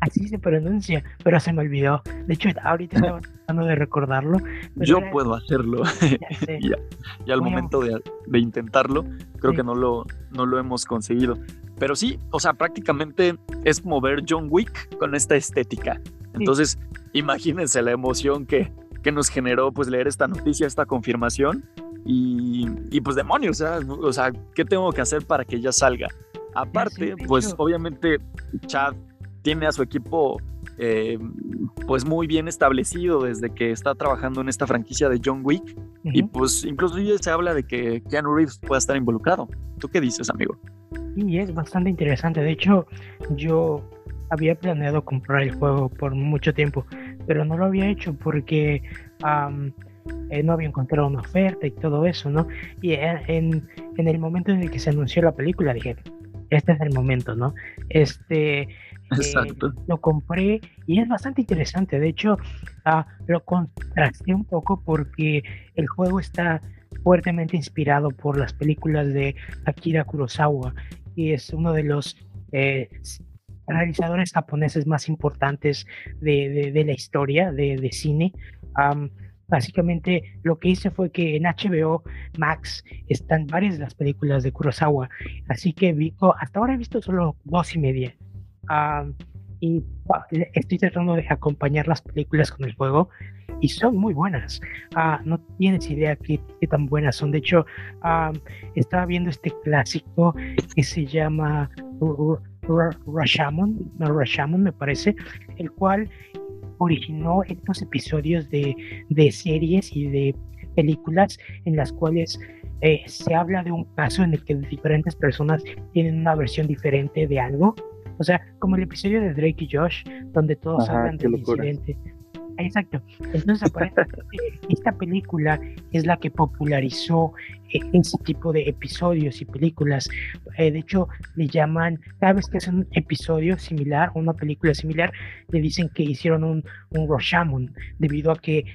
así se pronuncia, pero se me olvidó. De hecho, ahorita estaba <laughs> tratando de recordarlo. Yo puedo hacerlo. <laughs> y, al momento de, intentarlo, creo que no lo, no lo hemos conseguido. Pero sí, o sea, prácticamente es como ver John Wick con esta estética. Entonces, imagínense la emoción que, que nos generó pues leer esta noticia, esta confirmación y, pues demonios, o sea, ¿qué tengo que hacer para que ella salga? Aparte, pues obviamente Chad tiene a su equipo eh, pues muy bien establecido desde que está trabajando en esta franquicia de John Wick y pues incluso se habla de que Keanu Reeves pueda estar involucrado. ¿Tú qué dices, amigo? Y es bastante interesante. De hecho, yo había planeado comprar el juego por mucho tiempo, pero no lo había hecho porque eh, no había encontrado una oferta y todo eso, ¿no? Y en, en, el momento en el que se anunció la película dije, este es el momento, ¿no? Este, eh, lo compré y es bastante interesante. De hecho, uh, lo contrasté un poco porque el juego está fuertemente inspirado por las películas de Akira Kurosawa y es uno de los eh, realizadores japoneses más importantes de, de, la historia de, de cine. básicamente lo que hice fue que en HBO Max están varias de las películas de Kurosawa, así que vi, hasta ahora he visto solo dos y media. y estoy tratando de acompañar las películas con el juego y son muy buenas. Ah, no tienes idea qué, qué, tan buenas son. De hecho, estaba viendo este clásico que se llama Rashomon, no, Rashomon me parece, el cual originó estos episodios de, de series y de películas en las cuales eh, se habla de un caso en el que diferentes personas tienen una versión diferente de algo. O sea, como el episodio de Drake y Josh, donde todos hablan del incidente. Exacto. Entonces, aparentemente, <laughs> esta película es la que popularizó ese tipo de episodios y películas. Eh, de hecho, le llaman, cada vez que hacen un episodio similar, una película similar, le dicen que hicieron un, un Roshamon, debido a que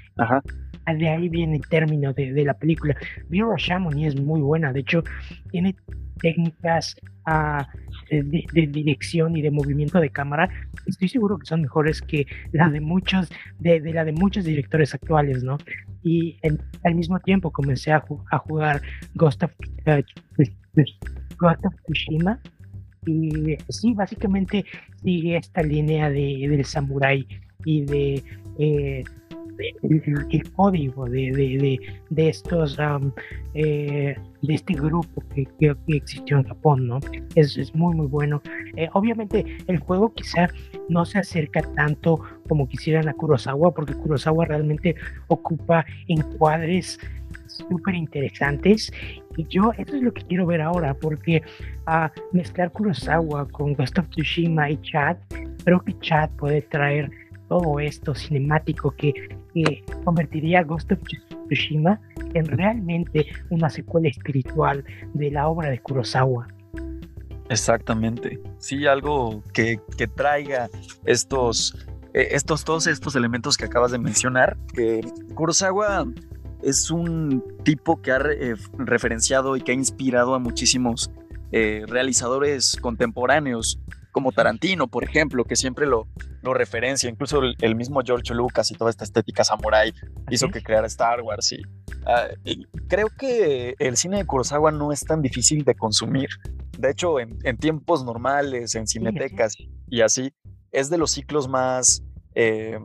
de ahí viene el término de, de la película. Vi Roshamon y es muy buena. De hecho, tiene técnicas ah, de, dirección y de movimiento de cámara, estoy seguro que son mejores que la de muchos, de, la de muchos directores actuales, ¿no? Y al mismo tiempo comencé a, a jugar Ghost of, uh, Ghost of Tsushima Y sí, básicamente sigue esta línea de, del samurái y de eh, el, código de, de, de estos eh, de este grupo que, que, existió en Japón, ¿no? Es, es muy muy bueno. Eh, obviamente el juego quizá no se acerca tanto como quisieran a Kurosawa, porque Kurosawa realmente ocupa encuadres súper interesantes y yo eso es lo que quiero ver ahora porque a mezclar Kurosawa con Ghost of Tsushima y Chad creo que Chad puede traer todo esto cinemático que, convertiría Ghost of Tsushima en realmente una secuela espiritual de la obra de Kurosawa. Exactamente. Sí, algo que, traiga estos, eh, estos, todos estos elementos que acabas de mencionar, que Kurosawa es un tipo que ha eh, referenciado y que ha inspirado a muchísimos eh, realizadores contemporáneos como Tarantino, por ejemplo, que siempre lo, lo referencia, incluso el, mismo George Lucas y toda esta estética samurai hizo que creara Star Wars. Ah, y, creo que el cine de Kurosawa no es tan difícil de consumir. De hecho, en, tiempos normales, en cinetecas y así, es de los ciclos más, eh,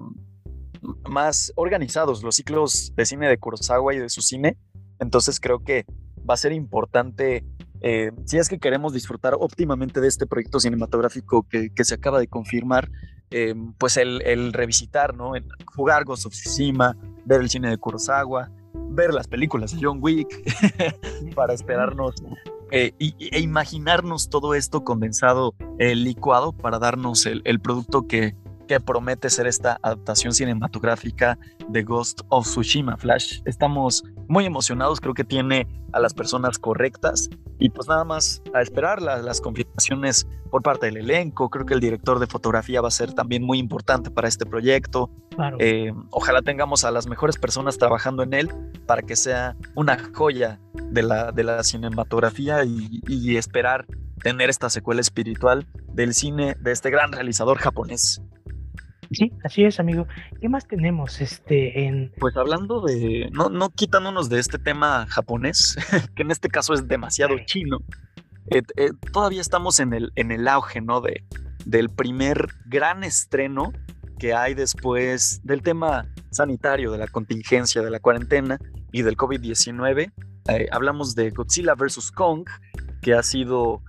más organizados, los ciclos de cine de Kurosawa y de su cine. Entonces creo que va a ser importante eh, si es que queremos disfrutar óptimamente de este proyecto cinematográfico que, se acaba de confirmar, eh, pues el, revisitar, ¿no? jugar Ghost of Tsushima, ver el cine de Kurosawa, ver las películas de John Wick, <laughs> para esperarnos eh, e imaginarnos todo esto condensado, licuado, para darnos el producto que, que promete ser esta adaptación cinematográfica de Ghost of Tsushima Flash. Estamos muy emocionados, creo que tiene a las personas correctas y pues nada más a esperar las, confirmaciones por parte del elenco. Creo que el director de fotografía va a ser también muy importante para este proyecto. Eh, ojalá tengamos a las mejores personas trabajando en él para que sea una joya de la, de la cinematografía y, y esperar tener esta secuela espiritual del cine de este gran realizador japonés. Sí, así es, amigo. ¿Qué más tenemos este en Pues hablando de no no quitándonos de este tema japonés, <laughs> que en este caso es demasiado chino. Eh, eh, todavía estamos en el en el auge, ¿no? de del primer gran estreno que hay después del tema sanitario, de la contingencia, de la cuarentena y del COVID-19. Eh, hablamos de Godzilla vs. Kong, que ha sido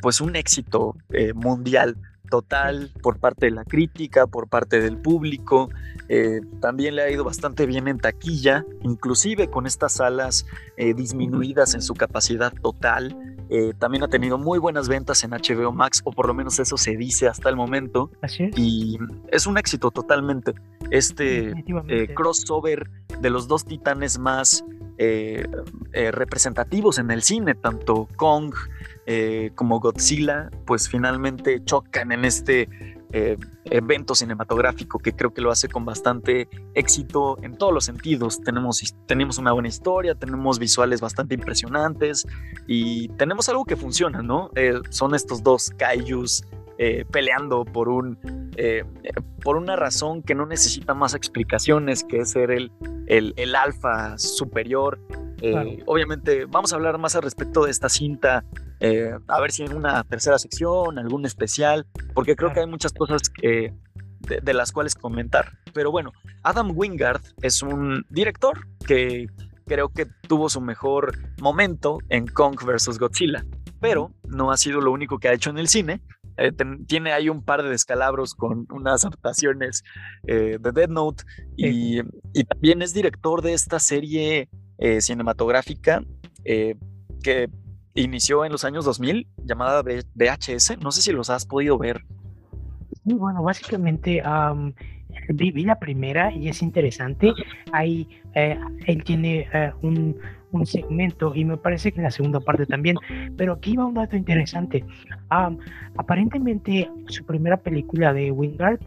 pues un éxito mundial total por parte de la crítica, por parte del público. Eh, también le ha ido bastante bien en taquilla, inclusive con estas salas eh, disminuidas en su capacidad total. Eh, también ha tenido muy buenas ventas en HBO Max, o por lo menos eso se dice hasta el momento. Así es. Y es un éxito totalmente. Este crossover de los dos titanes más representativos en el cine, tanto Kong eh, como Godzilla, pues finalmente chocan en este eh, evento cinematográfico que creo que lo hace con bastante éxito en todos los sentidos. Tenemos, tenemos una buena historia, tenemos visuales bastante impresionantes y tenemos algo que funciona, ¿no? Eh, son estos dos kaijus peleando por un por una razón que no necesita más explicaciones que es ser el, el, el alfa superior eh, obviamente vamos a hablar más al respecto de esta cinta, eh, a ver si en una tercera sección, algún especial, porque creo que hay muchas cosas de, las cuales comentar. Pero bueno, Adam Wingard es un director que creo que tuvo su mejor momento en Kong vs. Godzilla, pero no ha sido lo único que ha hecho en el cine. Eh, tiene ahí un par de descalabros con unas adaptaciones de Dead Note y, y, también es director de esta serie eh, cinematográfica eh, que inició en los años 2000 llamada VHS. No sé si los has podido ver. Sí, bueno, básicamente vi, la primera y es interesante. Ahí eh, él tiene un, un, segmento y me parece que en la segunda parte también. Pero aquí va un dato interesante. aparentemente su primera película de Wingard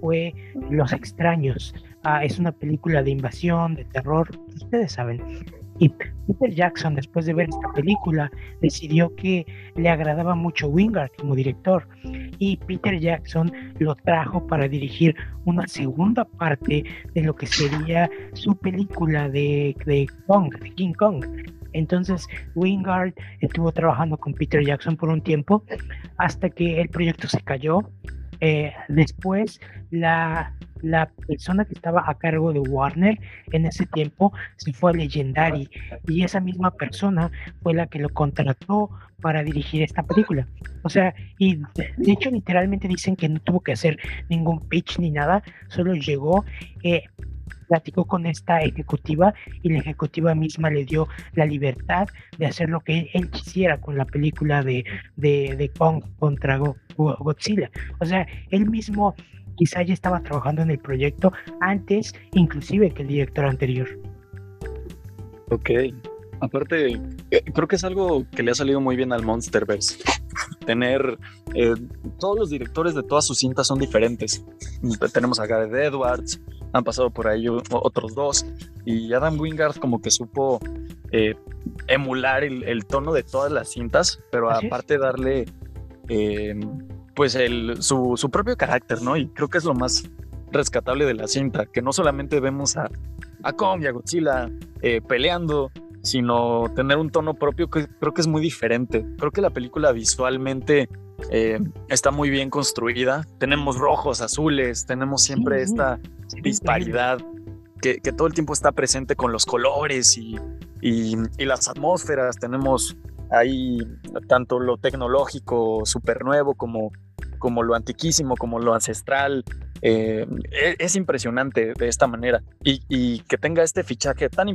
fue Los extraños. Ah, es una película de invasión, de terror, ustedes saben. Y Peter Jackson, después de ver esta película, decidió que le agradaba mucho Wingard como director. Y Peter Jackson lo trajo para dirigir una segunda parte de lo que sería su película de, Kong, de King Kong. Entonces, Wingard estuvo trabajando con Peter Jackson por un tiempo hasta que el proyecto se cayó. Eh, después, la, la persona que estaba a cargo de Warner en ese tiempo se fue a Legendary y esa misma persona fue la que lo contrató para dirigir esta película. O sea, y de, hecho literalmente dicen que no tuvo que hacer ningún pitch ni nada, solo llegó, eh, platicó con esta ejecutiva y la ejecutiva misma le dio la libertad de hacer lo que él quisiera con la película de, de, de Kong contra Godzilla. O sea, él mismo quizá ya estaba trabajando en el proyecto antes, inclusive que el director anterior. Ok. Aparte, eh, creo que es algo que le ha salido muy bien al Monsterverse. Tener eh, todos los directores de todas sus cintas son diferentes. Tenemos a Gareth Edwards, han pasado por ahí otros dos, y Adam Wingard como que supo eh, emular el, tono de todas las cintas, pero aparte darle pues el, su, su, propio carácter, ¿no? Y creo que es lo más rescatable de la cinta, que no solamente vemos a, a Kong y a Godzilla eh, peleando, sino tener un tono propio que creo que es muy diferente. Creo que la película visualmente eh, está muy bien construida. Tenemos rojos, azules, tenemos siempre esta disparidad que, que, todo el tiempo está presente con los colores y, y, y las atmósferas. Tenemos ahí tanto lo tecnológico súper nuevo como como lo antiquísimo, como lo ancestral. Eh, e-, es, impresionante de esta manera y, que tenga este fichaje tan,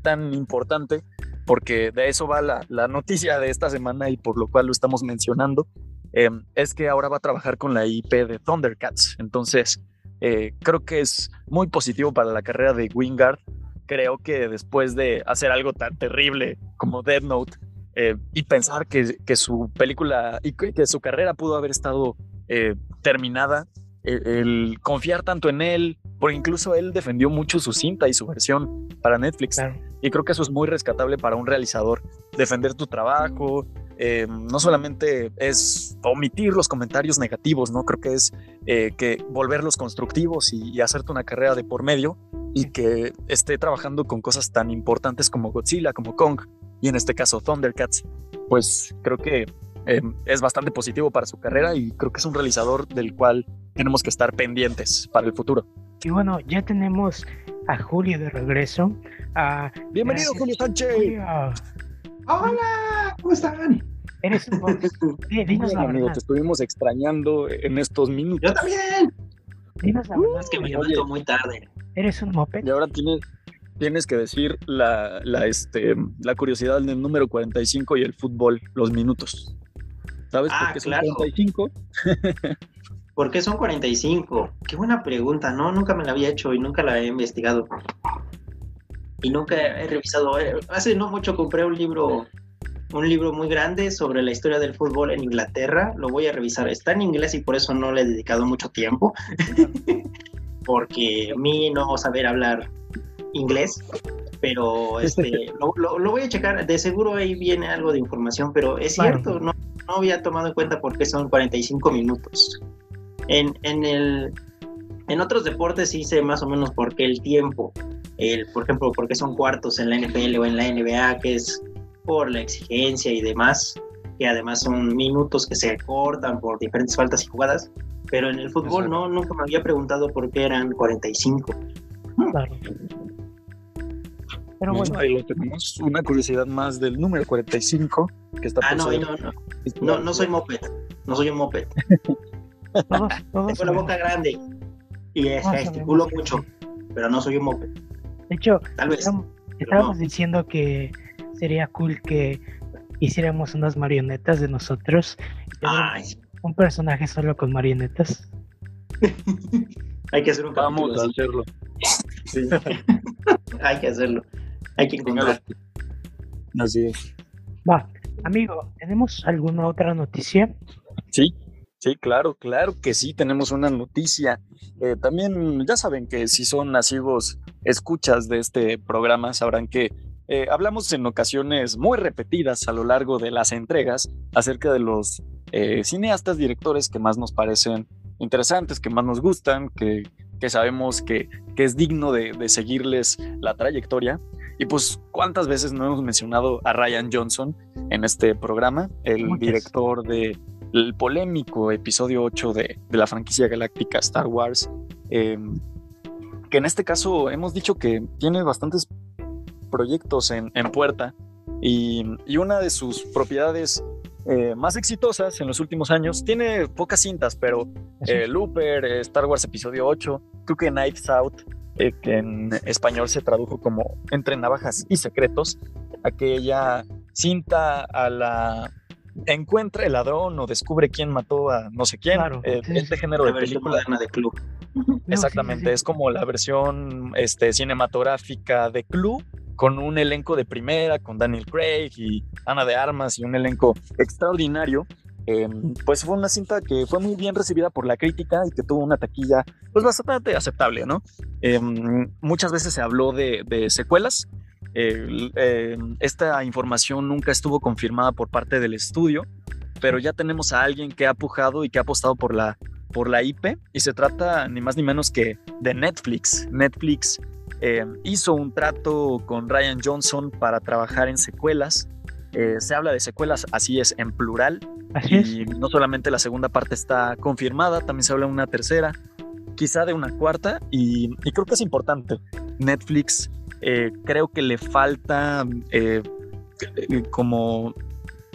tan, importante, porque de eso va la, noticia de esta semana y por lo cual lo estamos mencionando, eh, es que ahora va a trabajar con la IP de Thundercats. Entonces, eh, creo que es muy positivo para la carrera de Wingard. Creo que después de hacer algo tan terrible como Dead Note, eh, y pensar que, que, su película y que, su carrera pudo haber estado eh, terminada, el, confiar tanto en él, porque incluso él defendió mucho su cinta y su versión para Netflix. Y creo que eso es muy rescatable para un realizador, defender tu trabajo. Eh, no solamente es omitir los comentarios negativos, ¿no? Creo que es que volverlos constructivos y, y hacerte una carrera de por medio y que esté trabajando con cosas tan importantes como Godzilla, como Kong, y en este caso Thundercats, pues creo que eh, es bastante positivo para su carrera y creo que es un realizador del cual tenemos que estar pendientes para el futuro. Y bueno, ya tenemos a Julio de regreso. Bienvenido, Julio Sánchez. Hola, ¿cómo están? Eres un eh, <laughs> dinos la amigo, te estuvimos extrañando en estos minutos. Yo también. Dinos la verdad. Es que me levanto muy tarde. Eres un moped. Y ahora tienes, tienes que decir la, la, este, la curiosidad del número 45 y el fútbol, los minutos. ¿Sabes por ah, qué son 45? <laughs> ¿Por qué son 45? Qué buena pregunta, ¿no? Nunca me la había hecho y nunca la he investigado. Y nunca he revisado. Eh, hace no mucho compré un libro, un libro muy grande sobre la historia del fútbol en Inglaterra. Lo voy a revisar. Está en inglés y por eso no le he dedicado mucho tiempo. <laughs> Porque a mí no saber hablar inglés, pero este, <laughs> lo, voy a checar. De seguro ahí viene algo de información, pero es cierto, no, no había tomado en cuenta por qué son 45 minutos. En, en, el, en otros deportes sé más o menos por qué el tiempo. El, por ejemplo, por qué son cuartos en la NFL o en la NBA, que es por la exigencia y demás, que además son minutos que se cortan por diferentes faltas y jugadas. Pero en el fútbol no, nunca me había preguntado por qué eran 45. Claro. Pero bueno. Ahí lo tenemos. Una curiosidad más del número 45 que está Ah, no, no, no. No, no soy moped. No soy un moped. <laughs> todos, todos Tengo la boca grande y gesticulo mucho, pero no soy un moped. De hecho, Tal vez, estábamos, diciendo que sería cool que hiciéramos unas marionetas de nosotros. Un personaje solo con marionetas. <laughs> Hay que hacer un Vamos a hacerlo. Sí. <laughs> Hay que hacerlo. Hay que encontrar. Así es. Va, amigo, ¿tenemos alguna otra noticia? Sí, sí, claro, claro que sí, tenemos una noticia. Eh, también ya saben que si son nacidos escuchas de este programa, sabrán que eh, hablamos en ocasiones muy repetidas a lo largo de las entregas acerca de los eh, cineastas, directores que más nos parecen interesantes, que más nos gustan, que, que sabemos que, que, es digno de, de seguirles la trayectoria. Y pues, ¿cuántas veces no hemos mencionado a Ryan Johnson en este programa? El director de el polémico episodio 8 de, la franquicia galáctica Star Wars. Em, que en este caso hemos dicho que tiene bastantes proyectos en, puerta y, una de sus propiedades eh, más exitosas en los últimos años. Tiene pocas cintas, pero eh, Looper, Star Wars Episodio 8, creo que Knives Out, que en español se tradujo como Entre Navajas y Secretos, aquella cinta a la encuentra el ladrón o descubre quién mató a no sé quién. este género de película. de Club. Exactamente, es como la versión este, cinematográfica de Club con un elenco de primera, con Daniel Craig y Ana de Armas y un elenco extraordinario. Em, pues fue una cinta que fue muy bien recibida por la crítica y que tuvo una taquilla pues bastante aceptable, ¿no? Em, muchas veces se habló de, secuelas. Em, esta información nunca estuvo confirmada por parte del estudio, pero ya tenemos a alguien que ha pujado y que ha apostado por la, por la IP y se trata ni más ni menos que de Netflix. Netflix hizo un trato con Ryan Johnson para trabajar en secuelas. Eh, se habla de secuelas, así es, en plural. y no solamente la segunda parte está confirmada, también se habla de una tercera, quizá de una cuarta, y, creo que es importante. Netflix eh, creo que le falta como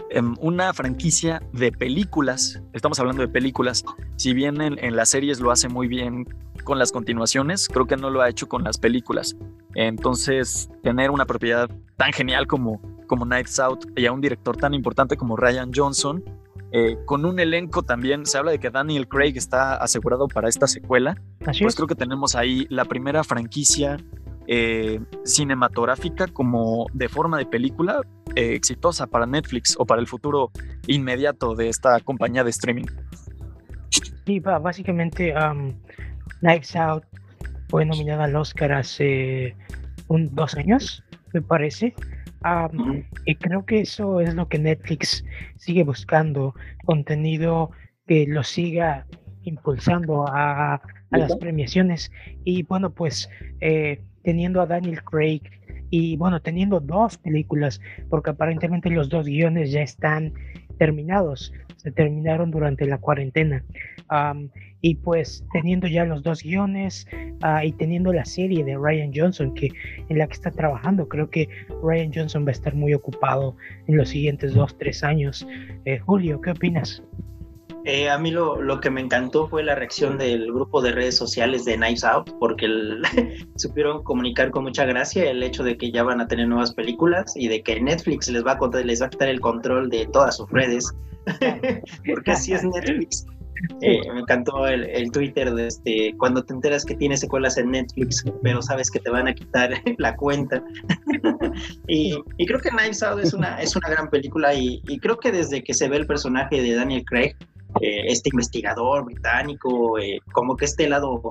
em, una franquicia de películas, estamos hablando de películas, si bien en, las series lo hace muy bien con las continuaciones, creo que no lo ha hecho con las películas. Entonces, tener una propiedad tan genial como, como Nights Out y a un director tan importante como Ryan Johnson, eh, con un elenco también, se habla de que Daniel Craig está asegurado para esta secuela. pues creo que tenemos ahí la primera franquicia eh, cinematográfica como de forma de película eh, exitosa para Netflix o para el futuro inmediato de esta compañía de streaming. Sí, básicamente Knives Out fue nominada al Oscar hace un, dos años, me parece. Y creo que eso es lo que Netflix sigue buscando, contenido que lo siga impulsando a, las premiaciones. Y bueno, pues eh, teniendo a Daniel Craig y bueno, teniendo dos películas, porque aparentemente los dos guiones ya están terminados, se terminaron durante la cuarentena y pues teniendo ya los dos guiones ah, y teniendo la serie de Ryan Johnson que en la que está trabajando, creo que Ryan Johnson va a estar muy ocupado en los siguientes dos, tres años. Eh, Julio, ¿qué opinas? Eh, a mí lo, lo, que me encantó fue la reacción del grupo de redes sociales de Knives Out, porque <laughs> supieron comunicar con mucha gracia el hecho de que ya van a tener nuevas películas y de que Netflix les va a, les va a quitar el control de todas sus redes, <laughs> porque así es Netflix. Eh, me encantó el, el, Twitter de este, cuando te enteras que tiene secuelas en Netflix, pero sabes que te van a quitar <laughs> la cuenta. <laughs> y, y, creo que Knives Out es una, es una gran película y, y, creo que desde que se ve el personaje de Daniel Craig, eh, este investigador británico, eh, como que este lado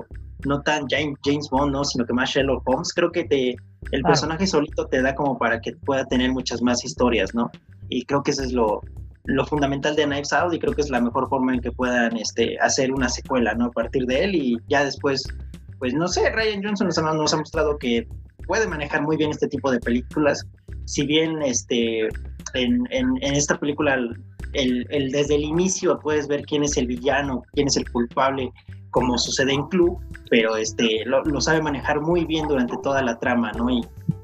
no tan James, James Bond, ¿no? sino que más Sherlock Holmes, creo que te, el personaje solito te da como para que pueda tener muchas más historias, ¿no? Y creo que eso es lo, lo fundamental de Knives Out y creo que es la mejor forma en que puedan este, hacer una secuela, ¿no? A partir de él y ya después, pues no sé, Ryan Johnson nos ha, mostrado que puede manejar muy bien este tipo de películas. Si bien este, en, esta película el, desde el inicio puedes ver quién es el villano, quién es el culpable, como sucede en Club, pero este, lo, lo sabe manejar muy bien durante toda la trama, ¿no? Y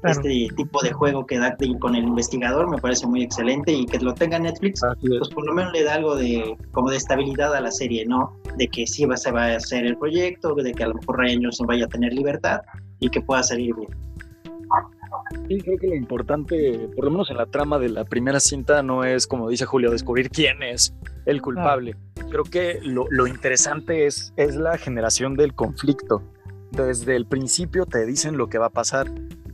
este tipo de juego que da con el investigador me parece muy excelente y que lo tenga Netflix, pues por lo menos le da algo de como de estabilidad a la serie, ¿no? De que sí va, se va a hacer el proyecto, de que a lo mejor Ryan Johnson vaya a tener libertad y que pueda salir bien. Sí, creo que lo importante, por lo menos en la trama de la primera cinta, no es, como dice Julio, descubrir quién es el culpable. Creo que lo, lo interesante es, es la generación del conflicto. Desde el principio te dicen lo que va a pasar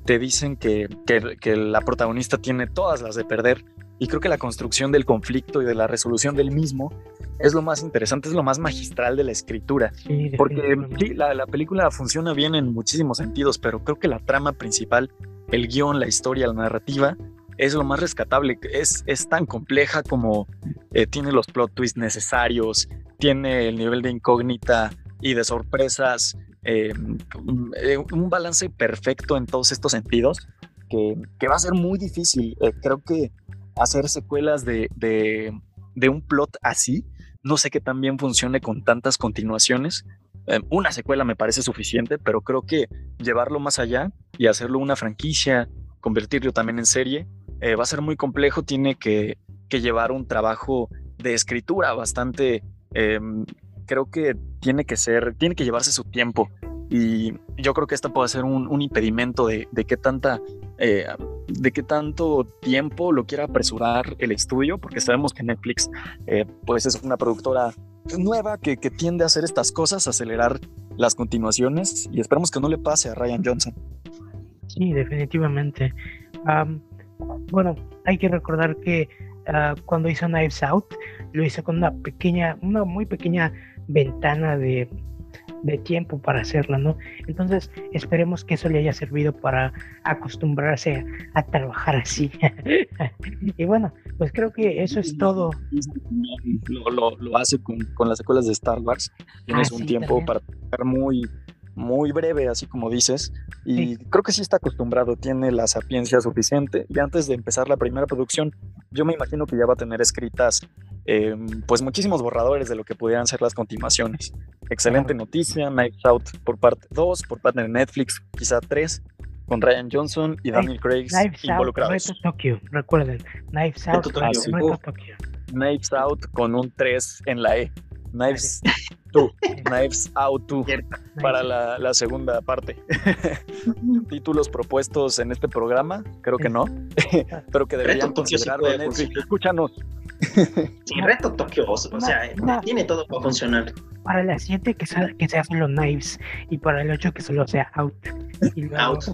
te dicen que, que, la protagonista tiene todas las de perder. Y creo que la construcción del conflicto y de la resolución del mismo es lo más interesante, es lo más magistral de la escritura. Porque sí, la, la, película funciona bien en muchísimos sentidos, pero creo que la trama principal, el guion, la historia, la narrativa, es lo más rescatable. Es, es tan compleja como eh, tiene los plot twists necesarios, tiene el nivel de incógnita y de sorpresas eh, eh, un balance perfecto en todos estos sentidos que, va a ser muy difícil. Eh, creo que hacer secuelas de, de, un plot así, no sé que también funcione con tantas continuaciones. Eh, una secuela me parece suficiente, pero creo que llevarlo más allá y hacerlo una franquicia, convertirlo también en serie, eh, va a ser muy complejo. Tiene que, que llevar un trabajo de escritura bastante em, creo que tiene que ser, tiene que llevarse su tiempo. Y yo creo que esta puede ser un, impedimento de, qué tanta, eh, de qué tanto tiempo lo quiera apresurar el estudio, porque sabemos que Netflix, eh, pues es una productora nueva que, tiende a hacer estas cosas, acelerar las continuaciones, y esperamos que no le pase a Ryan Johnson. Sí, definitivamente. bueno, hay que recordar que ah, cuando hizo Knives Out, lo hizo con una pequeña, una muy pequeña ventana de, tiempo para hacerla, ¿no? Entonces esperemos que eso le haya servido para acostumbrarse a, trabajar así. <laughs> y bueno, pues creo que eso es todo. Lo, hace con, las secuelas de Star Wars. Tienes ah, un tiempo para estar muy, muy breve, así como dices, y creo que sí está acostumbrado, tiene la sapiencia suficiente, y antes de empezar la primera producción, yo me imagino que ya va a tener escritas Em, pues muchísimos borradores de lo que pudieran ser las continuaciones. Excelente noticia, Night Out por parte 2, por parte de Netflix, quizá 3, con Ryan Johnson y Daniel Craig involucrados. Out, Tokyo, recuerden, Knives Out, Tokyo. Knives Out con un 3 en la E. Knives 2, <laughs> Knives Out 2 para la, la, segunda parte. <laughs> Títulos propuestos en este programa, creo que no, <laughs> pero que deberían considerarlo. Escúchanos, <laughs> Sí, reto Tokio, o sea, tiene todo para funcionar. Para la 7 que, sea, que sea solo Knives y para el 8 que solo sea Out. out.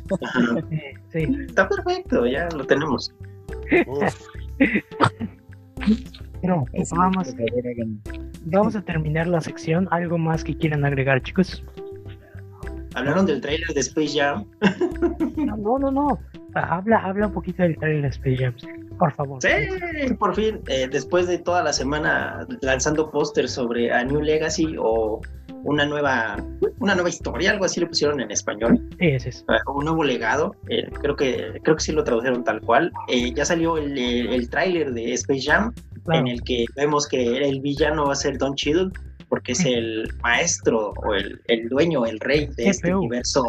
<laughs> Está perfecto, ya lo tenemos. Pero <laughs> vamos, vamos a terminar la sección. ¿Algo más que quieran agregar, chicos? Hablaron del trailer de Space Jam. no, no, no. Habla, habla un poquito del trailer de Space Jam por favor. Sí, por fin, eh, después de toda la semana lanzando pósters sobre A New Legacy o una nueva, una nueva historia, algo así le pusieron en español. Sí, es ah, Un nuevo legado, eh, creo que creo que sí lo tradujeron tal cual. Eh, ya salió el, el, tráiler de Space Jam, en el que vemos que el villano va a ser Don Cheadle, porque es el maestro o el, el dueño, el rey de este universo.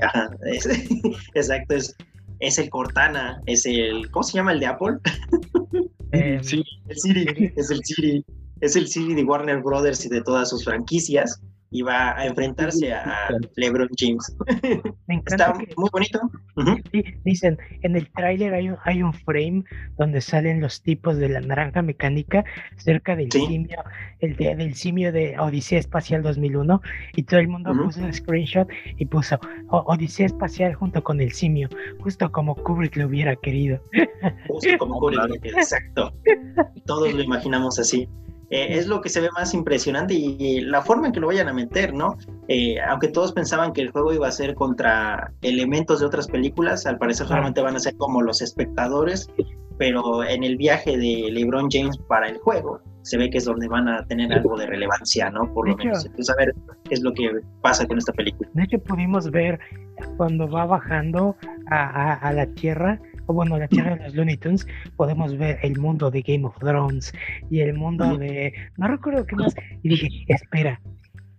Ajá, <laughs> exacto, es es el Cortana, es el, ¿cómo se llama el de Apple? <laughs> Eh, sí. El Siri, es el Siri, es el Siri de Warner Brothers y de todas sus franquicias y va a enfrentarse a LeBron James. <laughs> Me encanta Está muy bonito. dicen, en el tráiler hay un, hay un frame donde salen los tipos de la naranja mecánica cerca del simio, el de, del simio de Odisea Espacial 2001 y todo el mundo puso un screenshot y puso Odisea Espacial junto con el simio, justo como Kubrick lo hubiera querido. Justo como <laughs> Kubrick, exacto. <laughs> Todos lo imaginamos así. Eh, es lo que se ve más impresionante y, la forma en que lo vayan a meter, ¿no? Eh, aunque todos pensaban que el juego iba a ser contra elementos de otras películas, al parecer solamente van a ser como los espectadores, pero en el viaje de LeBron James para el juego, se ve que es donde van a tener algo de relevancia, ¿no? Por lo menos. Entonces, a ver qué es lo que pasa con esta película. De hecho, pudimos ver cuando va bajando a la Tierra, o bueno, la tierra de los Looney Tunes, podemos ver el mundo de Game of Thrones y el mundo de. No recuerdo qué más. Y dije, espera,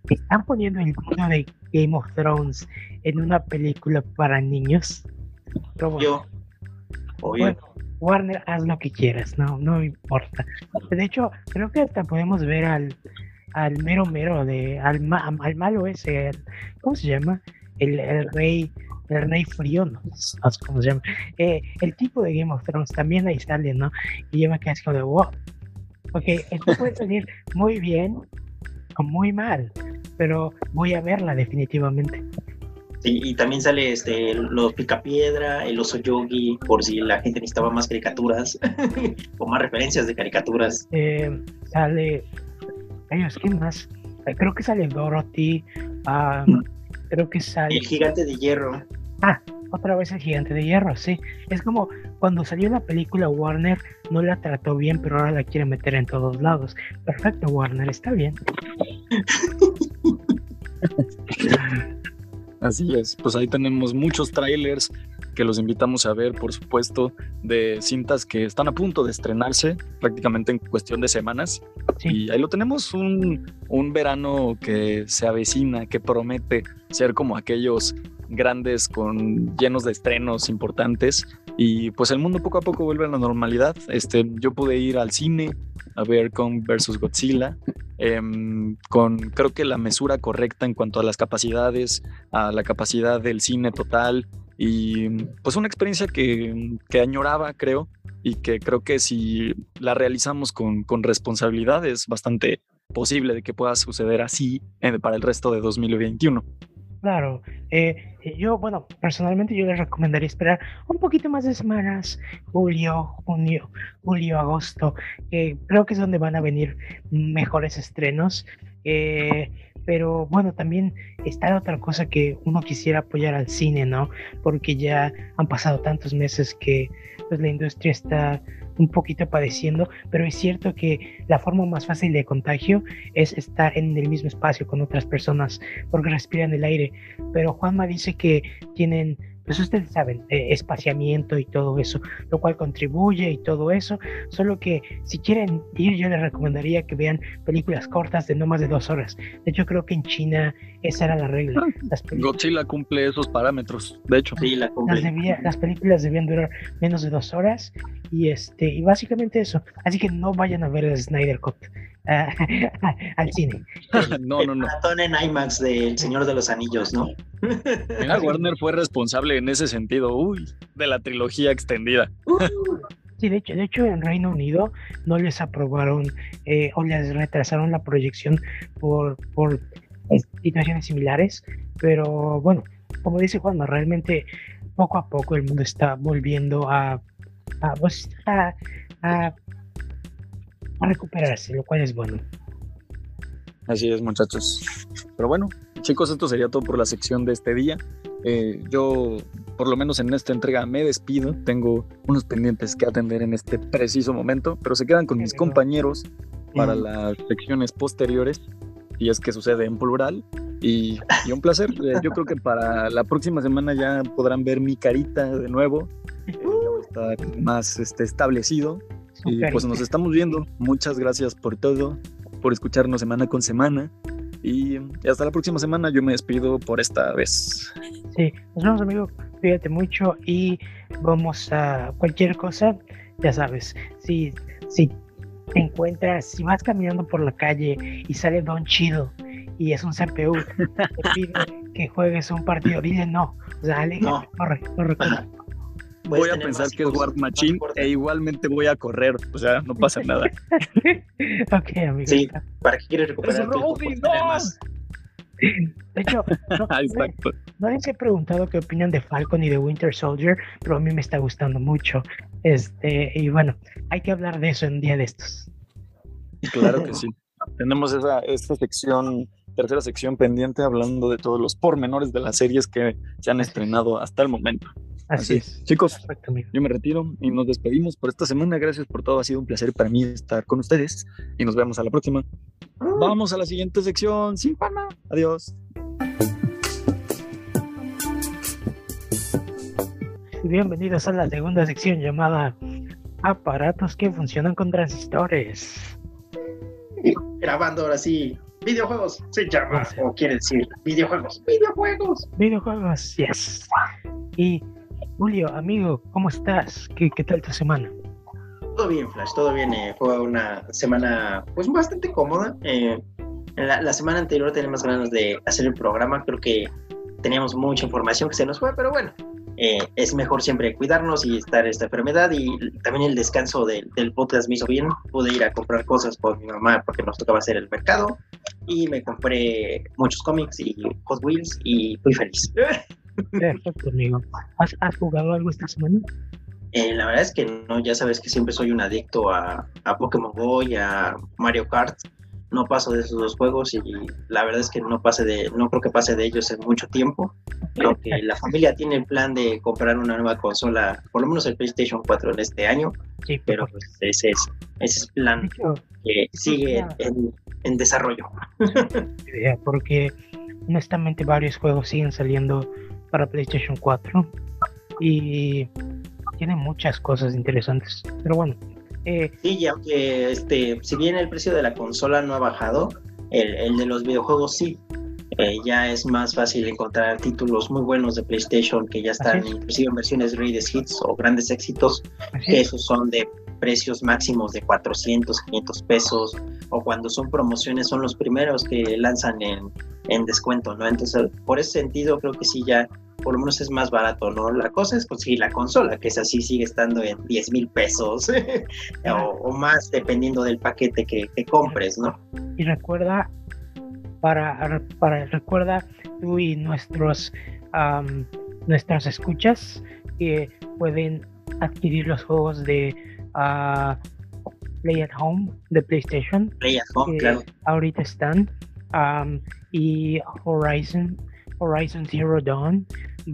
¿están poniendo el mundo de Game of Thrones en una película para niños? Yo. Bueno, Warner, haz lo que quieras, no, no importa. De hecho, creo que hasta podemos ver al, al mero mero de al, al malo ese, ¿cómo se llama? El, el rey Rey Frío, no, <laughs> sé cómo se llama. Eh, el tipo de Game of Thrones también ahí sale, ¿no? Y yo me quedé como de, wow. Ok, esto puede salir muy bien o muy mal, pero voy a verla definitivamente. y también sale este los Picapiedra, el oso yogi, por si la gente necesitaba más caricaturas <laughs> o más referencias de caricaturas. Eh, sale. Ay, ¿quién más? Creo que sale Dorothy. Mm. Creo que sale. El gigante de hierro. Ah, otra vez el gigante de hierro, sí. Es como cuando salió la película Warner, no la trató bien, pero ahora la quiere meter en todos lados. Perfecto, Warner, está bien. <laughs> Así es, pues ahí tenemos muchos trailers que los invitamos a ver, por supuesto, de cintas que están a punto de estrenarse prácticamente en cuestión de semanas. Y ahí lo tenemos, un, un verano que se avecina, que promete ser como aquellos grandes con llenos de estrenos importantes y pues el mundo poco a poco vuelve a la normalidad. Este, yo pude ir al cine a ver Kong versus Godzilla em, con creo que la mesura correcta en cuanto a las capacidades, a la capacidad del cine total y pues una experiencia que, que añoraba creo y que creo que si la realizamos con, con responsabilidad es bastante posible de que pueda suceder así para el resto de 2021. Claro, eh, yo, bueno, personalmente yo les recomendaría esperar un poquito más de semanas, julio, junio, julio, agosto, que creo que es donde van a venir mejores estrenos. Eh, pero bueno, también está otra cosa que uno quisiera apoyar al cine, ¿no? Porque ya han pasado tantos meses que pues la industria está un poquito padeciendo, pero es cierto que la forma más fácil de contagio es estar en el mismo espacio con otras personas porque respiran el aire. Pero Juanma dice que tienen pues ustedes saben, eh, espaciamiento y todo eso, lo cual contribuye y todo eso, solo que si quieren ir yo les recomendaría que vean películas cortas de no más de dos horas. De hecho creo que en China esa era la regla. Ah, las Godzilla cumple esos parámetros, de hecho. Sí, la cumple. Las, las películas debían durar menos de dos horas y este y básicamente eso. Así que no vayan a ver el Snyder Cut. <laughs> al cine. <laughs> no, no, no. Maratón en IMAX del Señor de los Anillos, ¿no? Mira, Warner fue responsable en ese sentido, uy, de la trilogía extendida. Sí, de hecho, de hecho en Reino Unido no les aprobaron eh, o les retrasaron la proyección por, por situaciones similares, pero bueno, como dice Juan, realmente poco a poco el mundo está volviendo a, a, pues, a a recuperarse, lo cual es bueno. Así es, muchachos. Pero bueno, chicos, esto sería todo por la sección de este día. Eh, yo, por lo menos en esta entrega, me despido. Tengo unos pendientes que atender en este preciso momento, pero se quedan con mis compañeros para las secciones posteriores, y es que sucede en plural. Y, un placer. <laughs> Eh, yo creo que para la próxima semana ya podrán ver mi carita de nuevo. Eh, está más este, establecido y pues nos estamos viendo. Muchas gracias por todo, por escucharnos semana con semana. Y hasta la próxima semana. Yo me despido por esta vez. Sí, nos vemos, amigo. Cuídate mucho y vamos a cualquier cosa. Ya sabes, si, si te encuentras, si vas caminando por la calle y sale Don Chido y es un CPU, <laughs> te pide que juegues un partido, dile no. O sea, no. corre, corre, corre voy a pensar que es War Machine e igualmente voy a correr, o sea, no pasa <laughs> nada. ok, amigo. Sí, ¿para qué quieres recuperar más? De hecho, <laughs> no, Exacto. no les he preguntado qué opinan de Falcon y de Winter Soldier, pero a mí me está gustando mucho. Este, y bueno, hay que hablar de eso en un día de estos. Claro que <laughs> sí. Tenemos esa, esta sección, tercera sección pendiente hablando de todos los pormenores de las series que se han estrenado hasta el momento. Así, es. Chicos, yo me retiro y nos despedimos por esta semana. Gracias por todo. Ha sido un placer para mí estar con ustedes y nos vemos a la próxima. Vamos a la siguiente sección. Sin palma. Adiós. Bienvenidos a la segunda sección llamada Aparatos que funcionan con transistores. Grabando ahora sí. Videojuegos se llama, o quiere decir, videojuegos. Videojuegos. Videojuegos, yes. Y Julio, amigo, ¿cómo estás? ¿Qué, qué tal tu semana? Todo bien, Flash, todo bien. Eh, fue una semana pues bastante cómoda. Eh, la, semana anterior teníamos ganas de hacer el programa, creo que teníamos mucha información que se nos fue, pero bueno, eh, es mejor siempre cuidarnos y estar esta enfermedad y también el descanso del podcast me hizo bien. Pude ir a comprar cosas por mi mamá porque nos tocaba hacer el mercado y me compré muchos cómics y Hot Wheels y fui feliz. <laughs> Perfecto, amigo. ¿Has, jugado algo esta semana? Eh, la verdad es que no, ya sabes que siempre soy un adicto a, a Pokémon Go y a Mario Kart. No paso de esos dos juegos y la verdad es que no pase de, no creo que pase de ellos en mucho tiempo. Creo que la familia tiene el plan de comprar una nueva consola, por lo menos el PlayStation 4 en este año. Sí, pero pues, ese es, ese es el plan que sigue en, en desarrollo. <laughs> Porque honestamente varios juegos siguen saliendo para PlayStation 4. y tiene muchas cosas interesantes. Pero bueno. Eh, sí, y aunque este, si bien el precio de la consola no ha bajado, el, el de los videojuegos sí. Eh, ya es más fácil encontrar títulos muy buenos de PlayStation que ya están inclusive en versiones Greatest Hits o grandes éxitos, que esos son de precios máximos de 400, 500 pesos, o cuando son promociones son los primeros que lanzan en, en descuento, ¿no? Entonces, por ese sentido, creo que sí ya por lo menos es más barato, ¿no? La cosa es conseguir la consola, que es así, sigue estando en 10 mil pesos <laughs> o, más, dependiendo del paquete que, que compres, ¿no? Y recuerda para, para recuerda tú y nuestros nuestras escuchas que pueden adquirir los juegos de Play at Home de PlayStation. Play at Home, claro. Ahorita están. y Horizon, Horizon Zero Dawn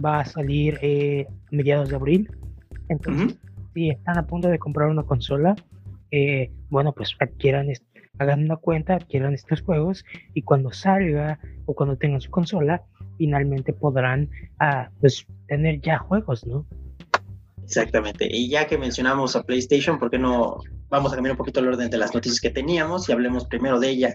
va a salir eh, a mediados de abril. Entonces, si están a punto de comprar una consola, eh, bueno, pues adquieran hagan una cuenta, adquieran estos juegos y cuando salga o cuando tengan su consola, finalmente podrán ah, pues, tener ya juegos, ¿no? Exactamente. Y ya que mencionamos a PlayStation, ¿por qué no vamos a cambiar un poquito el orden de las noticias que teníamos y hablemos primero de ella?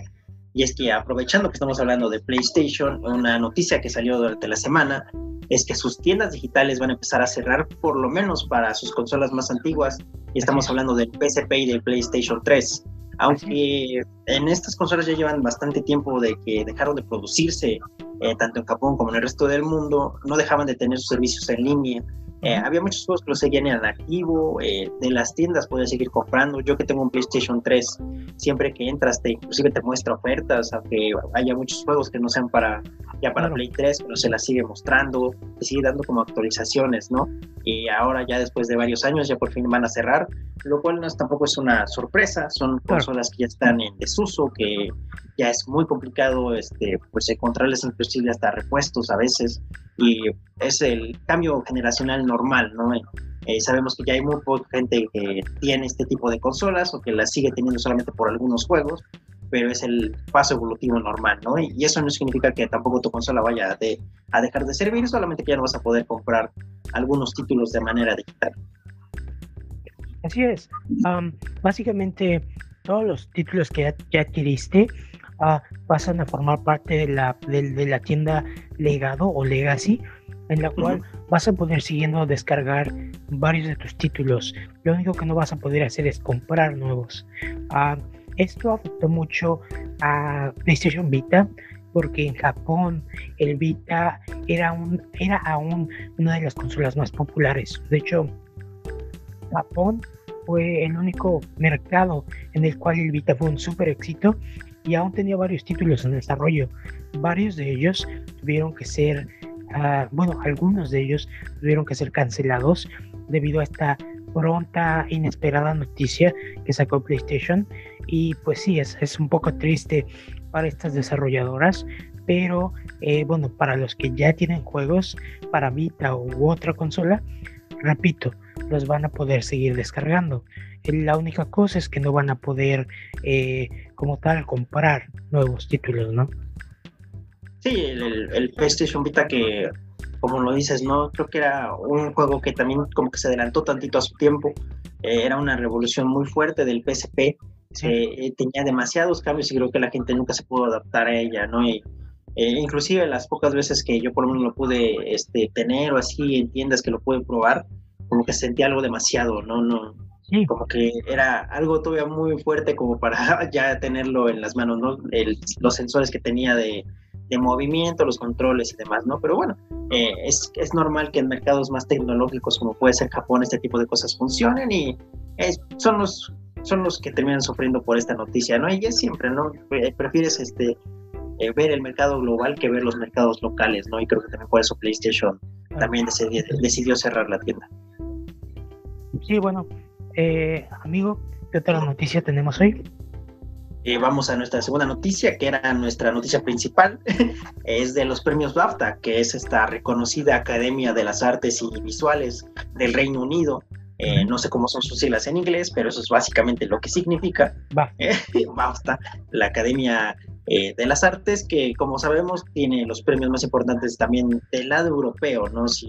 Y es que aprovechando que estamos hablando de PlayStation, una noticia que salió durante la semana es que sus tiendas digitales van a empezar a cerrar por lo menos para sus consolas más antiguas. Y estamos hablando del PSP y del PlayStation 3 aunque en estas consolas ya llevan bastante tiempo de que dejaron de producirse, eh, tanto en Japón como en el resto del mundo, no dejaban de tener sus servicios en línea. Eh, había muchos juegos que los seguían en activo, eh, de las tiendas podías seguir comprando. Yo que tengo un PlayStation 3, siempre que entras, te, inclusive te muestra ofertas, aunque haya muchos juegos que no sean para ya para Play 3, pero se las sigue mostrando, te sigue dando como actualizaciones, ¿no? Y ahora ya después de varios años ya por fin van a cerrar, lo cual no es, tampoco es una sorpresa, son consolas que ya están en desuso, que ya es muy complicado este, pues encontrarles inclusive hasta repuestos a veces, y es el cambio generacional normal, ¿no? Eh, sabemos que ya hay muy poca gente que tiene este tipo de consolas o que las sigue teniendo solamente por algunos juegos, pero es el paso evolutivo normal, ¿no? Y, eso no significa que tampoco tu consola vaya a dejar de servir, solamente que ya no vas a poder comprar algunos títulos de manera digital. Así es. básicamente, todos los títulos que ya, adquiriste uh, pasan a formar parte de la, de la tienda legado o legacy en la cual vas a poder siguiendo descargar varios de tus títulos. Lo único que no vas a poder hacer es comprar nuevos. Ah, esto afectó mucho a PlayStation Vita porque en Japón el Vita era, un, era aún una de las consolas más populares. De hecho, Japón fue el único mercado en el cual el Vita fue un super éxito y aún tenía varios títulos en desarrollo. Varios de ellos tuvieron que ser Ah, bueno, algunos de ellos tuvieron que ser cancelados debido a esta pronta, inesperada noticia que sacó PlayStation. Y pues sí, es, es un poco triste para estas desarrolladoras, pero eh, bueno, para los que ya tienen juegos para Vita u otra consola, repito, los van a poder seguir descargando. La única cosa es que no van a poder eh, como tal comprar nuevos títulos, ¿no? Sí, el, PlayStation Vita que, como lo dices, no creo que era un juego que también como que se adelantó tantito a su tiempo. Eh, era una revolución muy fuerte del PSP. Eh, tenía demasiados cambios y creo que la gente nunca se pudo adaptar a ella, ¿no? Y, eh, inclusive las pocas veces que yo por lo menos lo pude este, tener o así en tiendas que lo pude probar, como que sentía algo demasiado, ¿no? no Como que era algo todavía muy fuerte como para <laughs> ya tenerlo en las manos, ¿no? los sensores que tenía de, de movimiento, los controles y demás, ¿no? Pero bueno, eh, es, es, normal que en mercados más tecnológicos como puede ser Japón este tipo de cosas funcionen y son, los, son los que terminan sufriendo por esta noticia, ¿no? Y es siempre, ¿no? Prefieres este, eh, ver el mercado global que ver los mercados locales, ¿no? Y creo que también por eso PlayStation también decidió, decidió cerrar la tienda. Sí, bueno, amigo, ¿qué otra noticia tenemos hoy? Eh, vamos a nuestra segunda noticia, que era nuestra noticia principal, <laughs> es de los premios BAFTA, que es esta reconocida Academia de las Artes y Visuales del Reino Unido. Eh, no sé cómo son sus siglas en inglés, pero eso es básicamente lo que significa <laughs> BAFTA, la Academia eh, de las Artes, que como sabemos tiene los premios más importantes también del lado europeo, ¿no? Si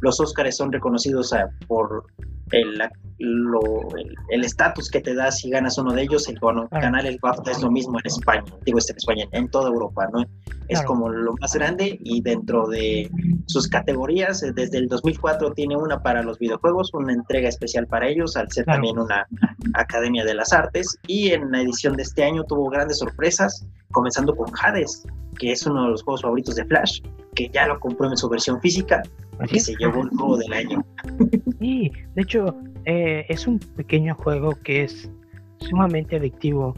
los Óscares son reconocidos por el estatus que te da si ganas uno de ellos, el ganar el BAFTA es lo mismo en España, digo este en España, en toda Europa, ¿no? Es como lo más grande y dentro de sus categorías, eh, desde el 2004 tiene una para los videojuegos, una entrega especial para ellos, al ser también una Academia de las Artes, y en la edición de este año tuvo grandes sorpresas, comenzando con Hades, que es uno de los juegos favoritos de Flash, que ya lo compró en su versión física, que se llevó el juego del año. <laughs> Sí, de hecho, eh, es un pequeño juego que es sumamente adictivo.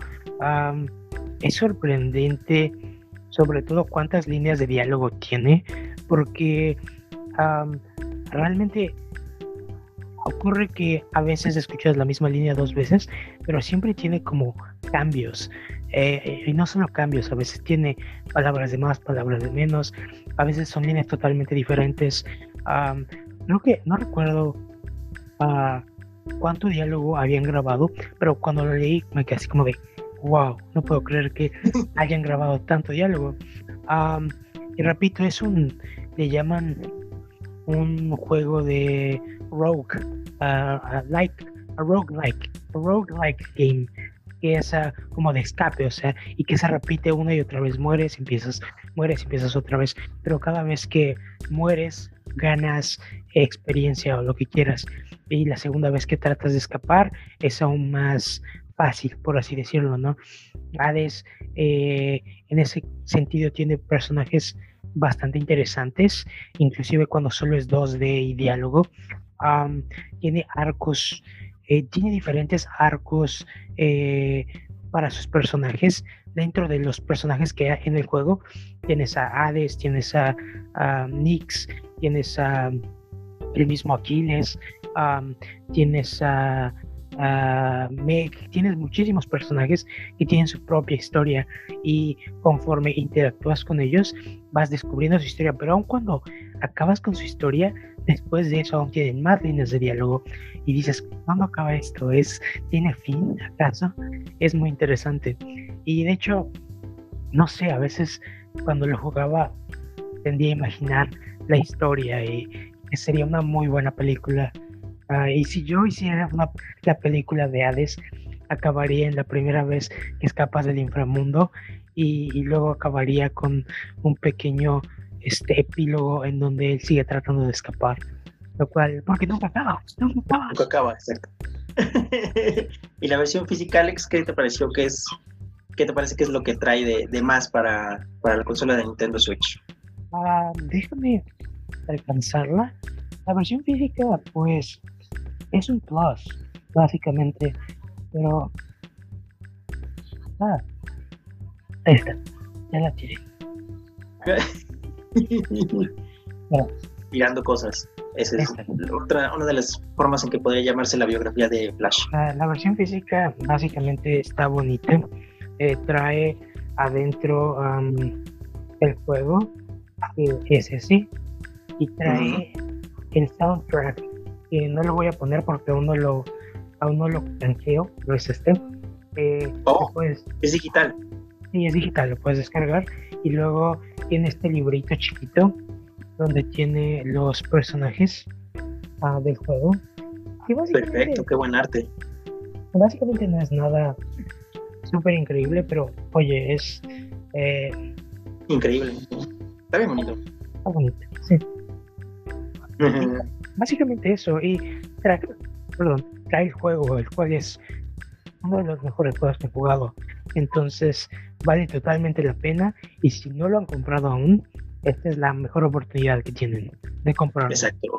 es sorprendente, sobre todo cuántas líneas de diálogo tiene, porque realmente ocurre que a veces escuchas la misma línea dos veces, pero siempre tiene como cambios. Eh, y no solo cambios, a veces tiene palabras de más, palabras de menos, a veces son líneas totalmente diferentes. creo que no recuerdo uh, cuánto diálogo habían grabado, pero cuando lo leí me quedé así como de, wow, no puedo creer que <laughs> hayan grabado tanto diálogo. y repito, es un, le llaman un juego de rogue, uh, like, a rogue like, a rogue like game que es como de escape, o sea, y que se repite una y otra vez, mueres, empiezas, mueres, empiezas otra vez, pero cada vez que mueres, ganas experiencia o lo que quieras, y la segunda vez que tratas de escapar es aún más fácil, por así decirlo, ¿no? Hades, eh, en ese sentido, tiene personajes bastante interesantes, inclusive cuando solo es 2D y diálogo. tiene arcos eh, tiene diferentes arcos eh, para sus personajes. Dentro de los personajes que hay en el juego, tienes a Hades, tienes a, Nix, tienes a el mismo Aquiles, tienes a, Meg, tienes muchísimos personajes que tienen su propia historia y conforme interactúas con ellos vas descubriendo su historia, pero aun cuando acabas con su historia, después de eso aún tienen más líneas de diálogo y dices, ¿cuándo acaba esto? ¿Es, ¿Tiene fin acaso? Es muy interesante. Y de hecho, no sé, a veces cuando lo jugaba tendía a imaginar la historia y sería una muy buena película. Ah, y si yo hiciera una, la película de Hades, acabaría en la primera vez que escapas del inframundo y luego acabaría con un pequeño este epílogo en donde él sigue tratando de escapar. Lo cual, porque nunca acaba, nunca acaba. Nunca acaba, exacto. <laughs> y la versión física, Alex, ¿qué te pareció que es? ¿Qué te parece que es lo que trae de, de más para, para, la consola de Nintendo Switch? Ah, déjame alcanzarla. La versión física, pues, es un plus, básicamente. Pero. Ah, ahí está. Ya la tiré. <laughs> <laughs> Mirando cosas. Esa es otra, una de las formas en que podría llamarse la biografía de Flash. La, versión física básicamente está bonita. Eh, trae adentro el juego, es ese, y trae el soundtrack, que no lo voy a poner porque aún no lo, aún no lo canjeo, no es este. Eh, oh, es digital. Sí, es digital, lo puedes descargar y luego tiene este librito chiquito donde tiene los personajes uh, del juego. Perfecto, qué buen arte. Básicamente no es nada súper increíble, pero oye, es... Eh, increíble. Está bien bonito. Está bonito, sí. Básicamente eso, y trae, perdón, trae el juego, el cual es uno de los mejores juegos que he jugado. Entonces, vale totalmente la pena y si no lo han comprado aún, esta es la mejor oportunidad que tienen de comprarlo. Exacto.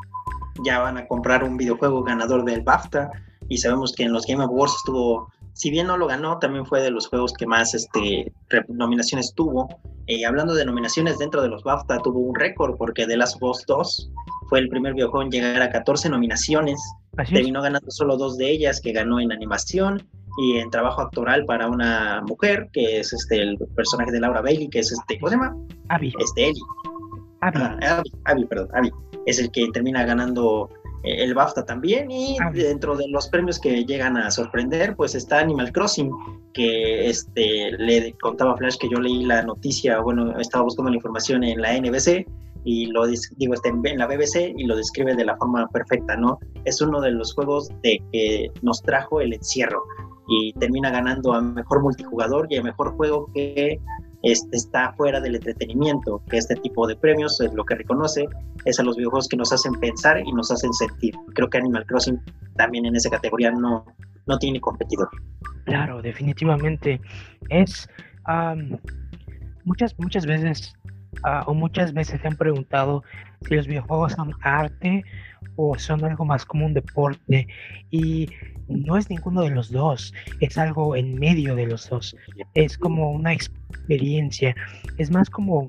Ya van a comprar un videojuego ganador del BAFTA y sabemos que en los Game Awards estuvo, si bien no lo ganó, también fue de los juegos que más este, nominaciones tuvo. Y hablando de nominaciones dentro de los BAFTA, tuvo un récord porque The Last of Us 2 fue el primer videojuego en llegar a 14 nominaciones. Terminó ganando solo dos de ellas, que ganó en animación y en trabajo actoral para una mujer, que es este el personaje de Laura Bailey, que es este, ¿cómo se llama? Abby. Este Ellie. Ah, Abby. perdón, Abby. Es el que termina ganando eh, el BAFTA también y dentro de los premios que llegan a sorprender pues está Animal Crossing que este le contaba Flash que yo leí la noticia bueno estaba buscando la información en la NBC y lo digo, está en, la BBC y lo describe de la forma perfecta, ¿no? Es uno de los juegos de que nos trajo el encierro y termina ganando a mejor multijugador y a mejor juego que este, está fuera del entretenimiento, que este tipo de premios es lo que reconoce, es a los videojuegos que nos hacen pensar y nos hacen sentir. Creo que Animal Crossing también en esa categoría no, no tiene competidor. Claro, definitivamente. Es muchas, muchas veces Ah, o muchas veces se han preguntado si los videojuegos son arte o son algo más como un deporte y no es ninguno de los dos, es algo en medio de los dos, es como una experiencia, es más como,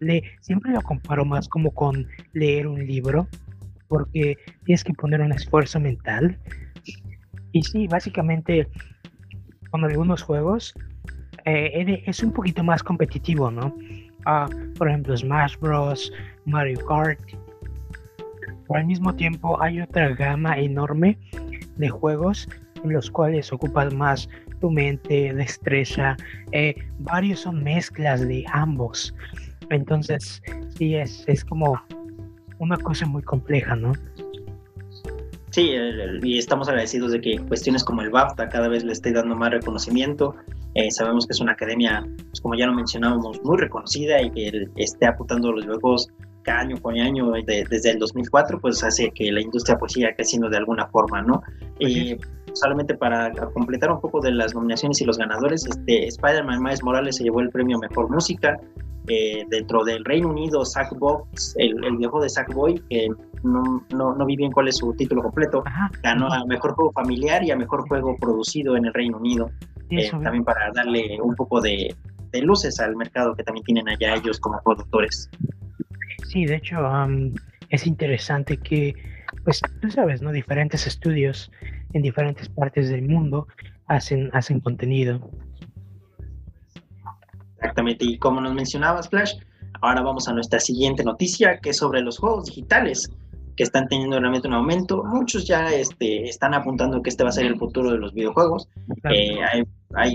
le, siempre lo comparo más como con leer un libro, porque tienes que poner un esfuerzo mental y sí, básicamente con algunos juegos eh, es un poquito más competitivo, ¿no? por ejemplo, Smash Bros, Mario Kart. Pero al mismo tiempo hay otra gama enorme de juegos en los cuales ocupas más tu mente, destreza. Eh, varios son mezclas de ambos. Entonces, sí, es, es como una cosa muy compleja, ¿no? Sí, y estamos agradecidos de que cuestiones como el BAFTA cada vez le esté dando más reconocimiento. Eh, sabemos que es una academia, pues, como ya lo mencionábamos, muy reconocida y que esté apuntando los juegos año con año desde el 2004, pues hace que la industria pues siga creciendo de alguna forma, ¿no? Y solamente para completar un poco de las nominaciones y los ganadores, este, Spider-Man Miles Morales se llevó el premio Mejor Música, eh, dentro del Reino Unido, Sackbox, el, el viejo de Sackboy, que no, no, no, vi bien cuál es su título completo, ganó a Mejor Juego Familiar y a Mejor Juego Producido en el Reino Unido. Eh, también para darle un poco de, de, luces al mercado que también tienen allá ellos como productores. Sí, de hecho, es interesante que, pues tú sabes, ¿no? Diferentes estudios en diferentes partes del mundo hacen, hacen contenido. Exactamente, y como nos mencionabas, Flash, ahora vamos a nuestra siguiente noticia, que es sobre los juegos digitales que están teniendo realmente un aumento. Muchos ya este, están apuntando que este va a ser el futuro de los videojuegos. Eh, hay,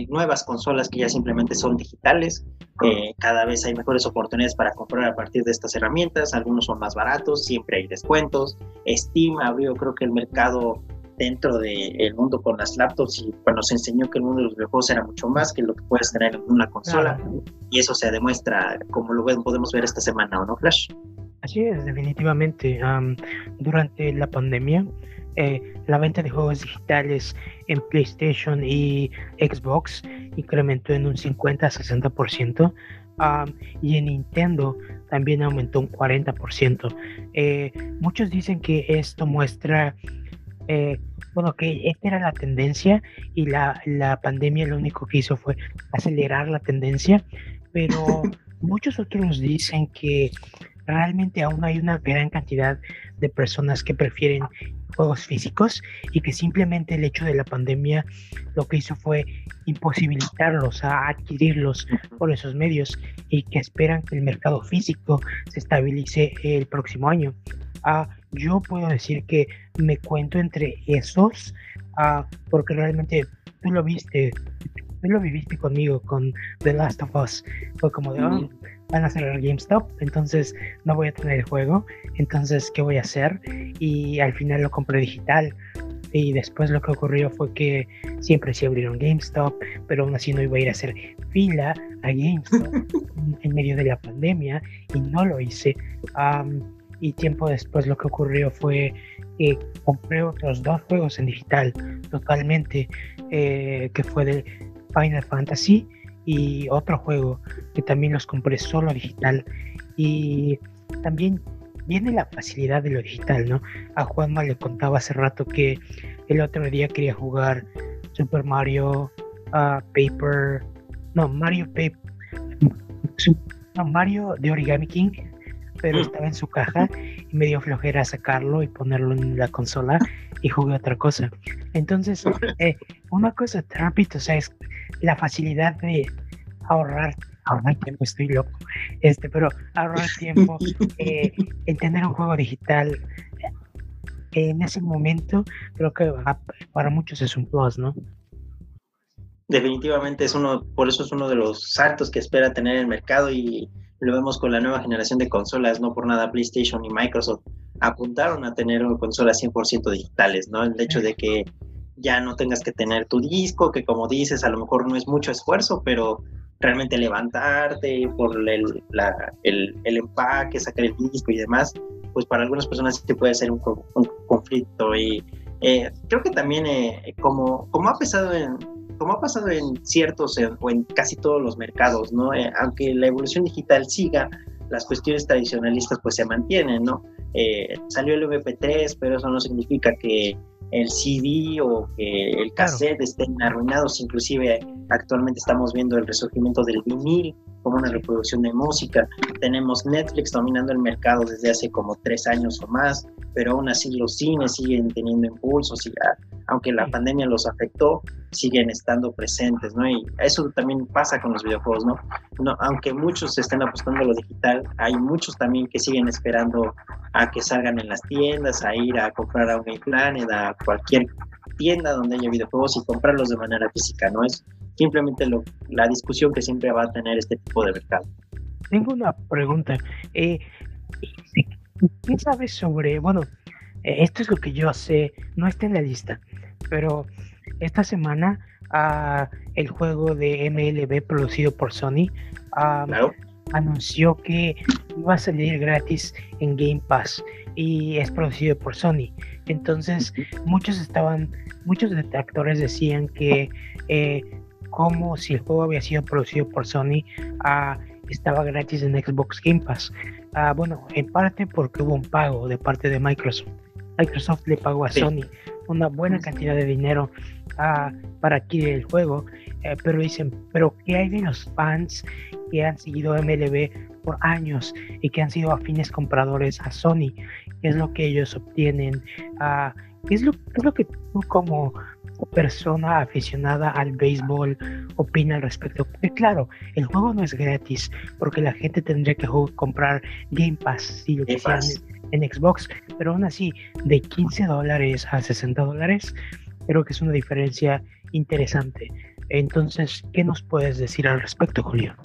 nuevas consolas que ya simplemente son digitales. Eh, cada vez hay mejores oportunidades para comprar a partir de estas herramientas. Algunos son más baratos, siempre hay descuentos. Steam abrió creo que el mercado dentro del mundo con las laptops y pues, nos enseñó que el mundo de los videojuegos era mucho más que lo que puedes tener en una consola y eso se demuestra como lo podemos ver esta semana, ¿o no, Flash? Así es, definitivamente. durante la pandemia, eh, la venta de juegos digitales en PlayStation y Xbox incrementó en un 50-60%. y en Nintendo también aumentó un 40%. Eh, muchos dicen que esto muestra eh, bueno, que esta era la tendencia y la, la pandemia lo único que hizo fue acelerar la tendencia, pero <laughs> muchos otros dicen que realmente aún hay una gran cantidad de personas que prefieren juegos físicos y que simplemente el hecho de la pandemia lo que hizo fue imposibilitarlos a adquirirlos por esos medios y que esperan que el mercado físico se estabilice el próximo año. Ah, yo puedo decir que me cuento entre esos, ah, porque realmente tú lo viste, tú lo viviste conmigo con The Last of Us. Fue como de, oh, van a cerrar GameStop, entonces no voy a tener el juego, entonces, ¿qué voy a hacer? Y al final lo compré digital. Y después lo que ocurrió fue que siempre se abrieron GameStop, pero aún así no iba a ir a hacer fila a GameStop <laughs> en, medio de la pandemia y no lo hice y tiempo después lo que ocurrió fue que compré otros dos juegos en digital totalmente, eh, que fue de Final Fantasy y otro juego que también los compré solo digital. Y también viene la facilidad de lo digital, ¿no? A Juanma le contaba hace rato que el otro día quería jugar Super Mario uh, Paper, no, Mario Paper, no, Mario de Origami King pero mm. estaba en su caja y me dio flojera sacarlo y ponerlo en la consola y jugué otra cosa. Entonces, <laughs> eh, una cosa, rápido, o sea, es la facilidad de ahorrar, ahorrar tiempo, estoy loco, este, pero ahorrar tiempo, <laughs> eh, en tener un juego digital. En ese momento, creo que para muchos es un plus, ¿no? Definitivamente es uno, por eso es uno de los saltos que espera tener el mercado y lo vemos con la nueva generación de consolas, no por nada PlayStation y Microsoft apuntaron a tener consolas 100% digitales, ¿no? El hecho de que ya no tengas que tener tu disco, que como dices, a lo mejor no es mucho esfuerzo, pero realmente levantarte por el, el, empaque, sacar el disco y demás, pues para algunas personas sí puede ser un, conflicto. Y eh, creo que también, eh, como, como, ha pasado en, como ha pasado en ciertos o en casi todos los mercados, ¿no? Eh, aunque la evolución digital siga, las cuestiones tradicionalistas pues se mantienen, ¿no? salió el MP3, pero eso no significa que el CD o que el cassette estén arruinados. Inclusive actualmente estamos viendo el resurgimiento del vinil como una reproducción de música. Tenemos Netflix dominando el mercado desde hace como tres años o más, pero aún así los cines siguen teniendo impulsos y aunque la pandemia los afectó, siguen estando presentes, ¿no? Y eso también pasa con los videojuegos, ¿no? no aunque muchos estén apostando a lo digital, hay muchos también que siguen esperando a que salgan en las tiendas, a ir a comprar a un Planet, a cualquier tienda donde haya videojuegos y comprarlos de manera física, ¿no? Es simplemente lo, la discusión que siempre va a tener este tipo de mercado. Tengo una pregunta. Eh, ¿Qué sabes sobre, bueno, esto es lo que yo sé, no está en la lista, pero esta semana uh, el juego de MLB producido por Sony anunció que iba a salir gratis en Game Pass y es producido por Sony. Entonces muchos estaban, muchos detractores decían que eh, como si el juego había sido producido por Sony, uh, estaba gratis en Xbox Game Pass. Bueno, en parte porque hubo un pago de parte de Microsoft. Microsoft le pagó a Sony una buena cantidad de dinero para adquirir el juego, eh, pero dicen, pero ¿qué hay de los fans que han seguido MLB por años y que han sido afines compradores a Sony? ¿Qué es lo que ellos obtienen? Ah, ¿qué, es lo, es lo que tú como persona aficionada al béisbol opina al respecto? Porque claro, el juego no es gratis porque la gente tendría que comprar Game Pass si lo quisieran en Xbox, pero aún así, de 15 dólares a 60 dólares, creo que es una diferencia interesante. Entonces, ¿qué nos puedes decir al respecto, Julio?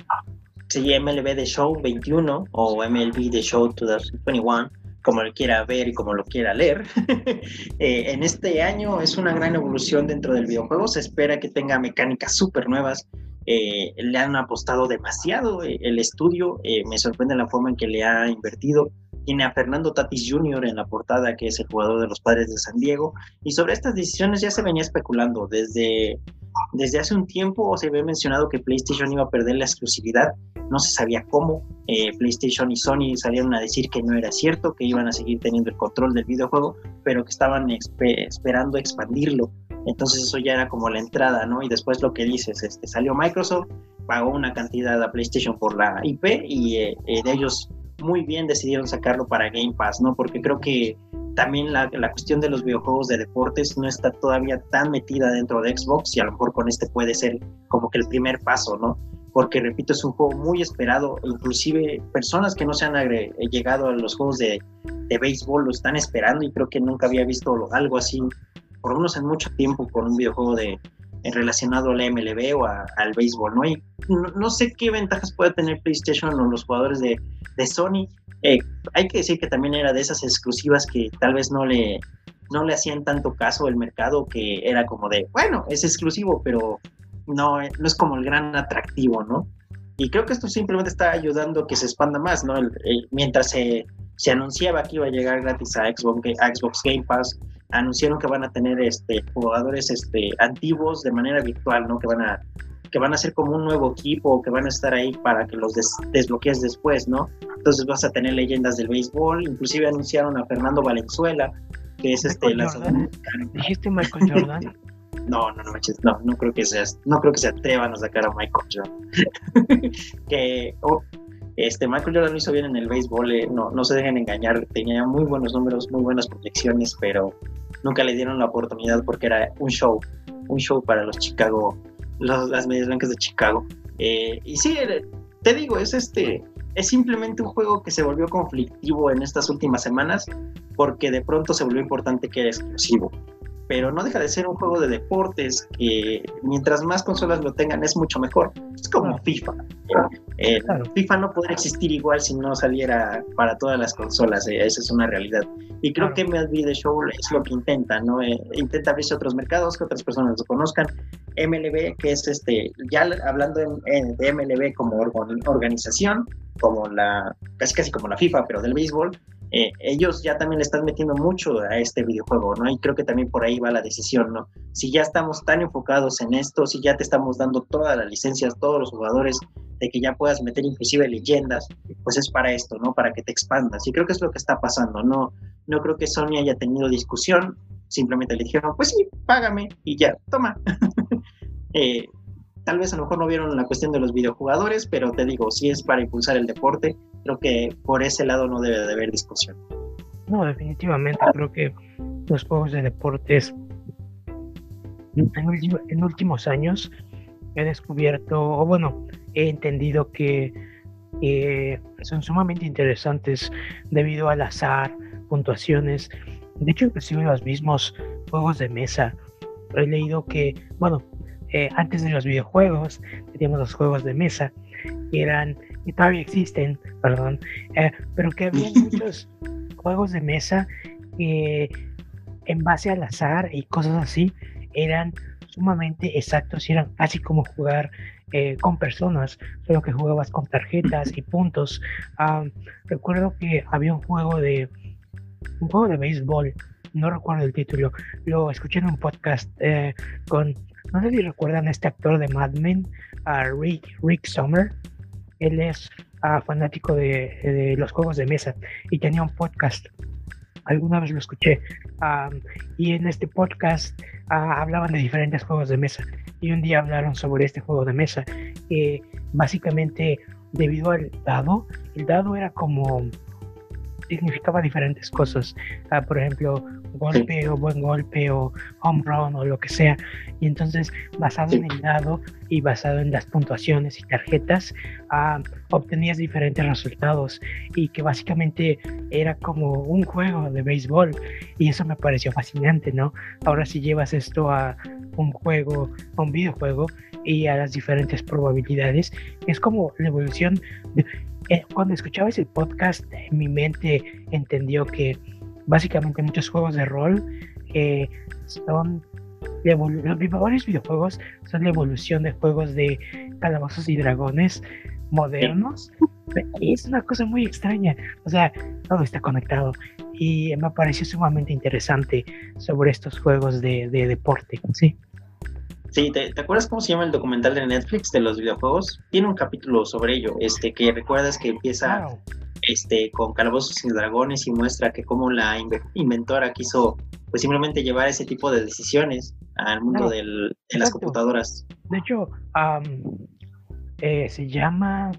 Sí, MLB The Show 21 o MLB The Show 2021, como lo quiera ver y como lo quiera leer. <laughs> Eh, en este año es una gran evolución dentro del videojuego. Se espera que tenga mecánicas súper nuevas. Eh, le han apostado demasiado eh, el estudio. me sorprende la forma en que le ha invertido tiene a Fernando Tatis Jr. en la portada, que es el jugador de los padres de San Diego. Y sobre estas decisiones ya se venía especulando. Desde, desde hace un tiempo se había mencionado que PlayStation iba a perder la exclusividad. No se sabía cómo. Eh, PlayStation y Sony salieron a decir que no era cierto, que iban a seguir teniendo el control del videojuego, pero que estaban esperando expandirlo. Entonces eso ya era como la entrada, ¿no? Y después lo que dices, este, salió Microsoft, pagó una cantidad a PlayStation por la IP y eh, eh, de ellos muy bien decidieron sacarlo para Game Pass, ¿no? Porque creo que también la, la, cuestión de los videojuegos de deportes no está todavía tan metida dentro de Xbox y a lo mejor con este puede ser como que el primer paso, ¿no? Porque repito, es un juego muy esperado, inclusive personas que no se han llegado a los juegos de, de béisbol lo están esperando y creo que nunca había visto algo así, por lo menos en mucho tiempo, con un videojuego de, relacionado al MLB o al béisbol, ¿no? Y no, sé qué ventajas puede tener PlayStation o los jugadores de, de Sony. Eh, hay que decir que también era de esas exclusivas que tal vez no le, no le hacían tanto caso el mercado, que era como de, bueno, es exclusivo, pero no, no es como el gran atractivo, ¿no? Y creo que esto simplemente está ayudando a que se expanda más, ¿no? mientras se, se, anunciaba que iba a llegar gratis a Xbox, a Xbox Game Pass, anunciaron que van a tener este, jugadores este, antiguos de manera virtual, ¿no? Que van a que van a ser como un nuevo equipo, que van a estar ahí para que los desbloquees después, ¿no? Entonces vas a tener leyendas del béisbol, inclusive anunciaron a Fernando Valenzuela, que es este ¿Dijiste Michael Jordan? <laughs> no, no, no, no, no creo que no creo que se atrevan a sacar a Michael Jordan. <laughs> que oh, este Michael Jordan lo hizo bien en el béisbol, eh, no, no se dejen engañar, tenía muy buenos números, muy buenas proyecciones, pero nunca le dieron la oportunidad porque era un show, un show para los Chicago las medias blancas de Chicago. Eh, y sí, eh, te digo, es este, es simplemente un juego que se volvió conflictivo en estas últimas semanas porque de pronto se volvió importante que era exclusivo. Pero no deja de ser un juego de deportes que mientras más consolas lo tengan es mucho mejor. Es como FIFA. Eh, FIFA no podría existir igual si no saliera para todas las consolas, eh, esa es una realidad. Y creo que MLB The Show es lo que intenta, ¿no? Eh, intenta abrirse otros mercados, que otras personas lo conozcan. MLB, que es este, ya hablando de MLB como organización, como la, casi casi como la FIFA, pero del béisbol, eh, ellos ya también le están metiendo mucho a este videojuego, ¿no? Y creo que también por ahí va la decisión, ¿no? Si ya estamos tan enfocados en esto, si ya te estamos dando todas las licencias, todos los jugadores, de que ya puedas meter inclusive leyendas, pues es para esto, ¿no? Para que te expandas. Y creo que es lo que está pasando, ¿no? No creo que Sony haya tenido discusión, simplemente le dijeron, pues sí, págame y ya, toma. <laughs> eh, Tal vez a lo mejor no vieron la cuestión de los videojugadores, pero te digo, si es para impulsar el deporte, creo que por ese lado no debe de haber discusión. No, definitivamente creo que los juegos de deportes en, últimos años he descubierto, o bueno, he entendido que son sumamente interesantes debido al azar, puntuaciones, de hecho inclusive los mismos juegos de mesa. He leído que, bueno, eh, antes de los videojuegos, teníamos los juegos de mesa, que eran, y todavía existen, perdón, eh, pero que había <laughs> muchos juegos de mesa que en base al azar y cosas así eran sumamente exactos y eran casi como jugar eh, con personas, solo que jugabas con tarjetas y puntos. recuerdo que había un juego de un juego de béisbol, no recuerdo el título, lo escuché en un podcast con no sé si recuerdan a este actor de Mad Men, Rick, Rick Sommer. Él es ah, fanático de, los juegos de mesa y tenía un podcast. Alguna vez lo escuché. y en este podcast ah, hablaban de diferentes juegos de mesa. Y un día hablaron sobre este juego de mesa. Que básicamente, debido al dado, el dado era como significaba diferentes cosas. Ah, por ejemplo, golpe o buen golpe o home run o lo que sea. Y entonces, basado en el dado y basado en las puntuaciones y tarjetas, ah, obtenías diferentes resultados y que básicamente era como un juego de béisbol. Y eso me pareció fascinante, ¿no? Ahora si llevas esto a un juego, a un videojuego y a las diferentes probabilidades, es como la evolución de eh, cuando escuchaba ese podcast, mi mente entendió que básicamente muchos juegos de rol eh, son los mejores videojuegos son la evolución de juegos de calabozos y dragones modernos. Es una cosa muy extraña. O sea, todo está conectado. Y me pareció sumamente interesante sobre estos juegos de, de deporte. Sí. Sí, ¿te, acuerdas cómo se llama el documental de Netflix de los videojuegos? Tiene un capítulo sobre ello, este, que recuerdas que empieza este, con calabozos y dragones y muestra que cómo la inventora quiso pues simplemente llevar ese tipo de decisiones al mundo de las computadoras. De hecho, eh, se llama...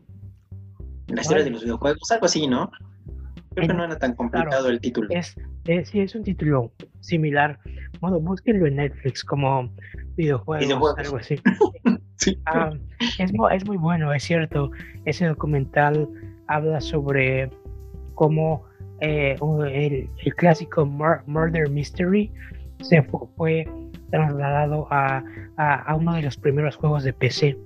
La historia de los videojuegos, algo así, ¿no? Creo que no era tan complicado el título. Es, sí, es un título similar. Bueno, búsquenlo en Netflix como videojuegos, algo así. <laughs> Ah, es, es, muy bueno, es cierto. Ese documental habla sobre cómo eh, el, clásico Murder Mystery se fue, trasladado a, a, uno de los primeros juegos de PC.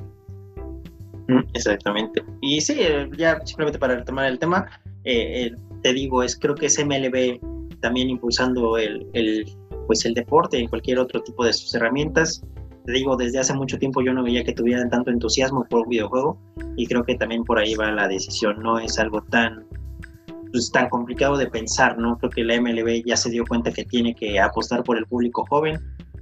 Mm, exactamente. Y sí, eh, ya simplemente para retomar el tema, eh, te digo, es creo que es MLB también impulsando el, el pues el deporte, en cualquier otro tipo de sus herramientas. Te digo, desde hace mucho tiempo yo no veía que tuvieran tanto entusiasmo por un videojuego y creo que también por ahí va la decisión. No es algo tan, pues, tan complicado de pensar, ¿no? Creo que la MLB ya se dio cuenta que tiene que apostar por el público joven.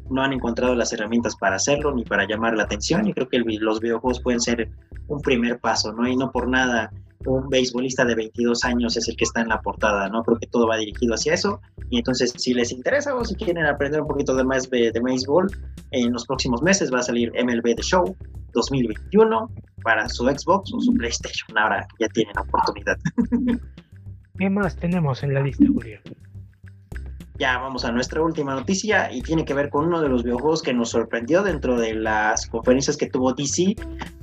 No han encontrado las herramientas para hacerlo ni para llamar la atención y creo que los videojuegos pueden ser un primer paso, ¿no? Y no por nada un beisbolista de 22 años es el que está en la portada, ¿no? Creo que todo va dirigido hacia eso. Y entonces, si les interesa o si quieren aprender un poquito de más de, de béisbol, en los próximos meses va a salir MLB The Show 2021 para su Xbox o su PlayStation. Ahora ya tienen oportunidad. <laughs> ¿Qué más tenemos en la lista, Julio? ya vamos a nuestra última noticia y tiene que ver con uno de los videojuegos que nos sorprendió dentro de las conferencias que tuvo DC.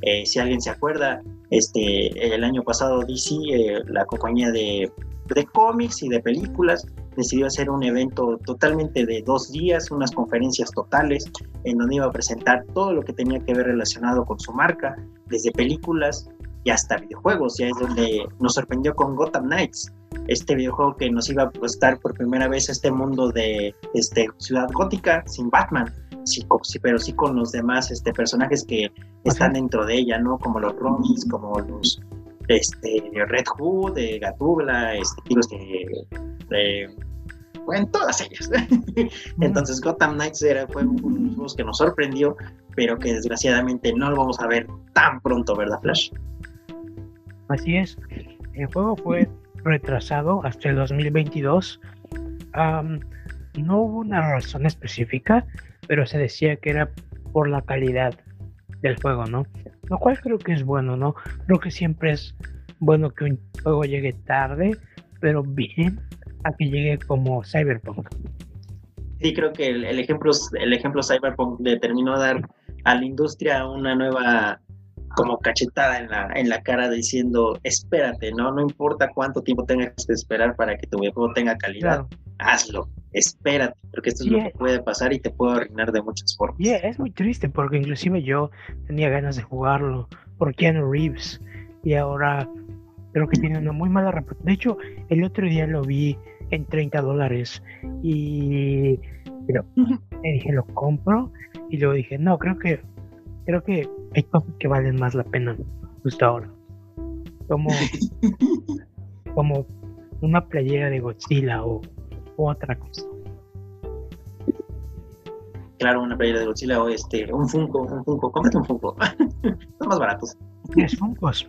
Eh, si alguien se acuerda, este, el año pasado DC, eh, la compañía de, de cómics y de películas, decidió hacer un evento totalmente de dos días, unas conferencias totales, en donde iba a presentar todo lo que tenía que ver relacionado con su marca, desde películas y hasta videojuegos. Ya es donde nos sorprendió con Gotham Knights, este videojuego que nos iba a prestar por primera vez este mundo de este, ciudad gótica sin Batman. Sí, pero sí con los demás este, personajes que están dentro de ella, ¿no? Como los Romins, como los este, Red Hood, de Gatubla, este, tiros de, bueno, todas ellas. <laughs> Entonces Gotham Knights era, fue los juegos que nos sorprendió, pero que desgraciadamente no lo vamos a ver tan pronto, ¿verdad, Flash? Así es. El juego fue retrasado hasta el 2022. no hubo una razón específica, pero se decía que era por la calidad del juego, ¿no? Lo cual creo que es bueno, ¿no? Creo que siempre es bueno que un juego llegue tarde, pero bien, a que llegue como Cyberpunk. Sí, creo que el, ejemplo, el ejemplo Cyberpunk determinó dar a la industria una nueva como cachetada en la, en la cara diciendo, espérate, ¿no? No importa cuánto tiempo tengas que esperar para que tu juego tenga calidad, hazlo, espérate, porque esto es lo que puede pasar y te puede arruinar de muchas formas. Y es muy triste porque inclusive yo tenía ganas de jugarlo por Keanu Reeves y ahora creo que tiene una muy mala reputación. De hecho, el otro día lo vi en 30 dólares y pero, me dije, lo compro y luego dije, no, creo que creo que hay cosas que valen más la pena justo ahora. Como, <laughs> como una playera de Godzilla o, otra cosa. Claro, una playera de Godzilla o este, un Funko, un Funko, cómprate un Funko. <laughs> Son más baratos. 10 Funkos.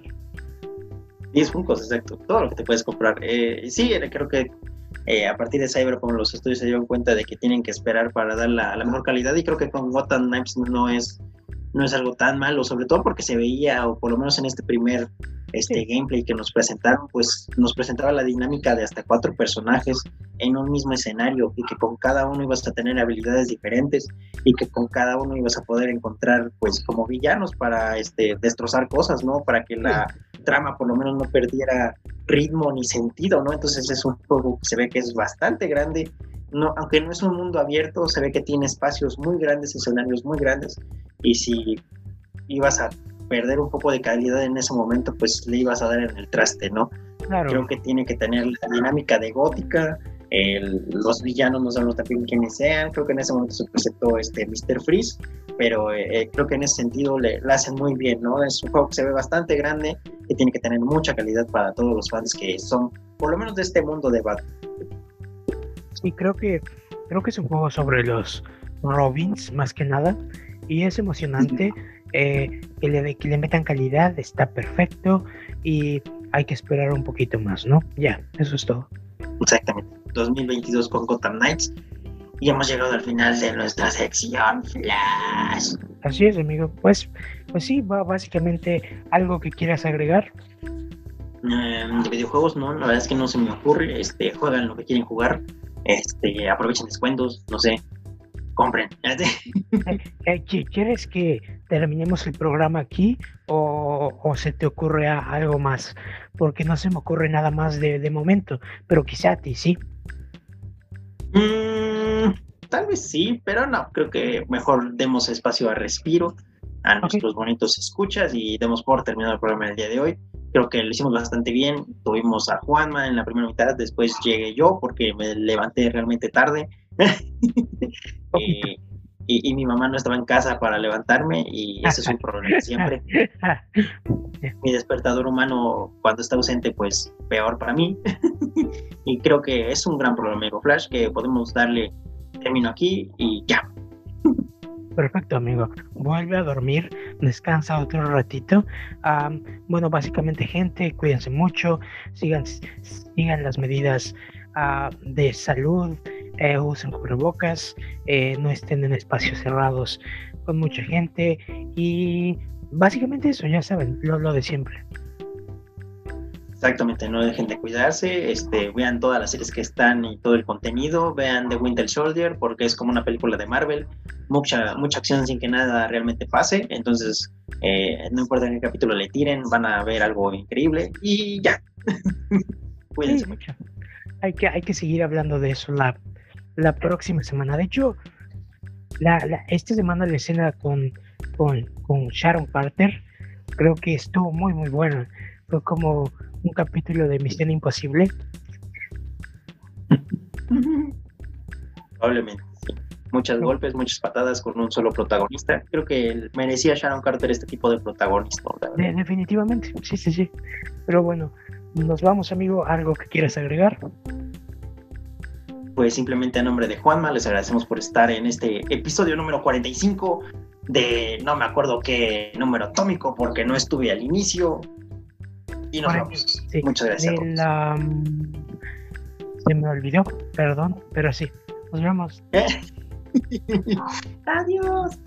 10 Funkos, exacto. Todo lo que te puedes comprar. Eh, sí, creo que eh, a partir de Cyberpunk los estudios se dieron cuenta de que tienen que esperar para dar la, la mejor calidad y creo que con Gotham Knights no es no es algo tan malo, sobre todo porque se veía, o por lo menos en este primer este gameplay que nos presentaron, pues nos presentaba la dinámica de hasta cuatro personajes en un mismo escenario y que con cada uno ibas a tener habilidades diferentes y que con cada uno ibas a poder encontrar pues como villanos para este destrozar cosas, ¿no? Para que la trama por lo menos no perdiera ritmo ni sentido, ¿no? Entonces es un juego que se ve que es bastante grande no, aunque no es un mundo abierto, se ve que tiene espacios muy grandes, escenarios muy grandes, y si ibas a perder un poco de calidad en ese momento, pues le ibas a dar en el traste, ¿no? Creo que tiene que tener la dinámica de gótica, los villanos no sabemos también quiénes sean, creo que en ese momento se presentó este Mr. Freeze, pero eh, creo que en ese sentido le, hacen muy bien, ¿no? Es un juego que se ve bastante grande, que tiene que tener mucha calidad para todos los fans que son, por lo menos de este mundo de Batman. Sí, creo que creo que es un juego sobre los Robins más que nada y es emocionante eh, que, le, que le metan calidad, está perfecto y hay que esperar un poquito más, ¿no? Ya, eso es todo. Exactamente. 2022 con Gotham Knights y hemos llegado al final de nuestra sección Flash. Así es, amigo. Pues, pues sí, va básicamente algo que quieras agregar. Em, de videojuegos, no, la verdad es que no se me ocurre. Este, juegan lo que quieren jugar este, aprovechen descuentos, no sé, compren. <laughs> Eh, ¿Quieres que terminemos el programa aquí o, se te ocurre algo más? Porque no se me ocurre nada más de, momento, pero quizá a ti sí. Mm, tal vez sí, pero no, creo que mejor demos espacio a respiro a nuestros bonitos escuchas y demos por terminado el programa del día de hoy creo que lo hicimos bastante bien. Tuvimos a Juanma en la primera mitad, después llegué yo porque me levanté realmente tarde. <laughs> y, mi mamá no estaba en casa para levantarme y ese es un problema siempre. <laughs> Mi despertador humano cuando está ausente, pues peor para mí. <laughs> y creo que es un gran problema, Flash, que podemos darle término aquí y ya. Perfecto, amigo. Vuelve a dormir, descansa otro ratito. bueno, básicamente, gente, cuídense mucho, sigan, sigan las medidas ah, de salud, eh, usen cubrebocas, eh, no estén en espacios cerrados con mucha gente y básicamente eso, ya saben, lo, lo de siempre. Exactamente, no dejen de cuidarse, este, vean todas las series que están y todo el contenido, vean The Winter Soldier porque es como una película de Marvel, mucha, mucha acción sin que nada realmente pase, entonces eh, no importa en qué capítulo le tiren, van a ver algo increíble y ya. <laughs> Cuídense mucho. hay que, hay que seguir hablando de eso la, la próxima semana. De hecho, la, esta semana la escena con, con, con Sharon Carter creo que estuvo muy, muy buena. Fue como un capítulo de Misión Imposible. Probablemente, Muchos golpes, muchas patadas con un solo protagonista. Creo que merecía Sharon Carter este tipo de protagonismo. definitivamente, sí, sí, sí. Pero bueno, nos vamos, amigo. ¿Algo que quieras agregar? Pues simplemente a nombre de Juanma, les agradecemos por estar en este episodio número 45 de no me acuerdo qué número atómico porque no estuve al inicio. Y nos vemos. Muchas gracias. Se me olvidó, perdón, pero sí. Nos vemos. Adiós.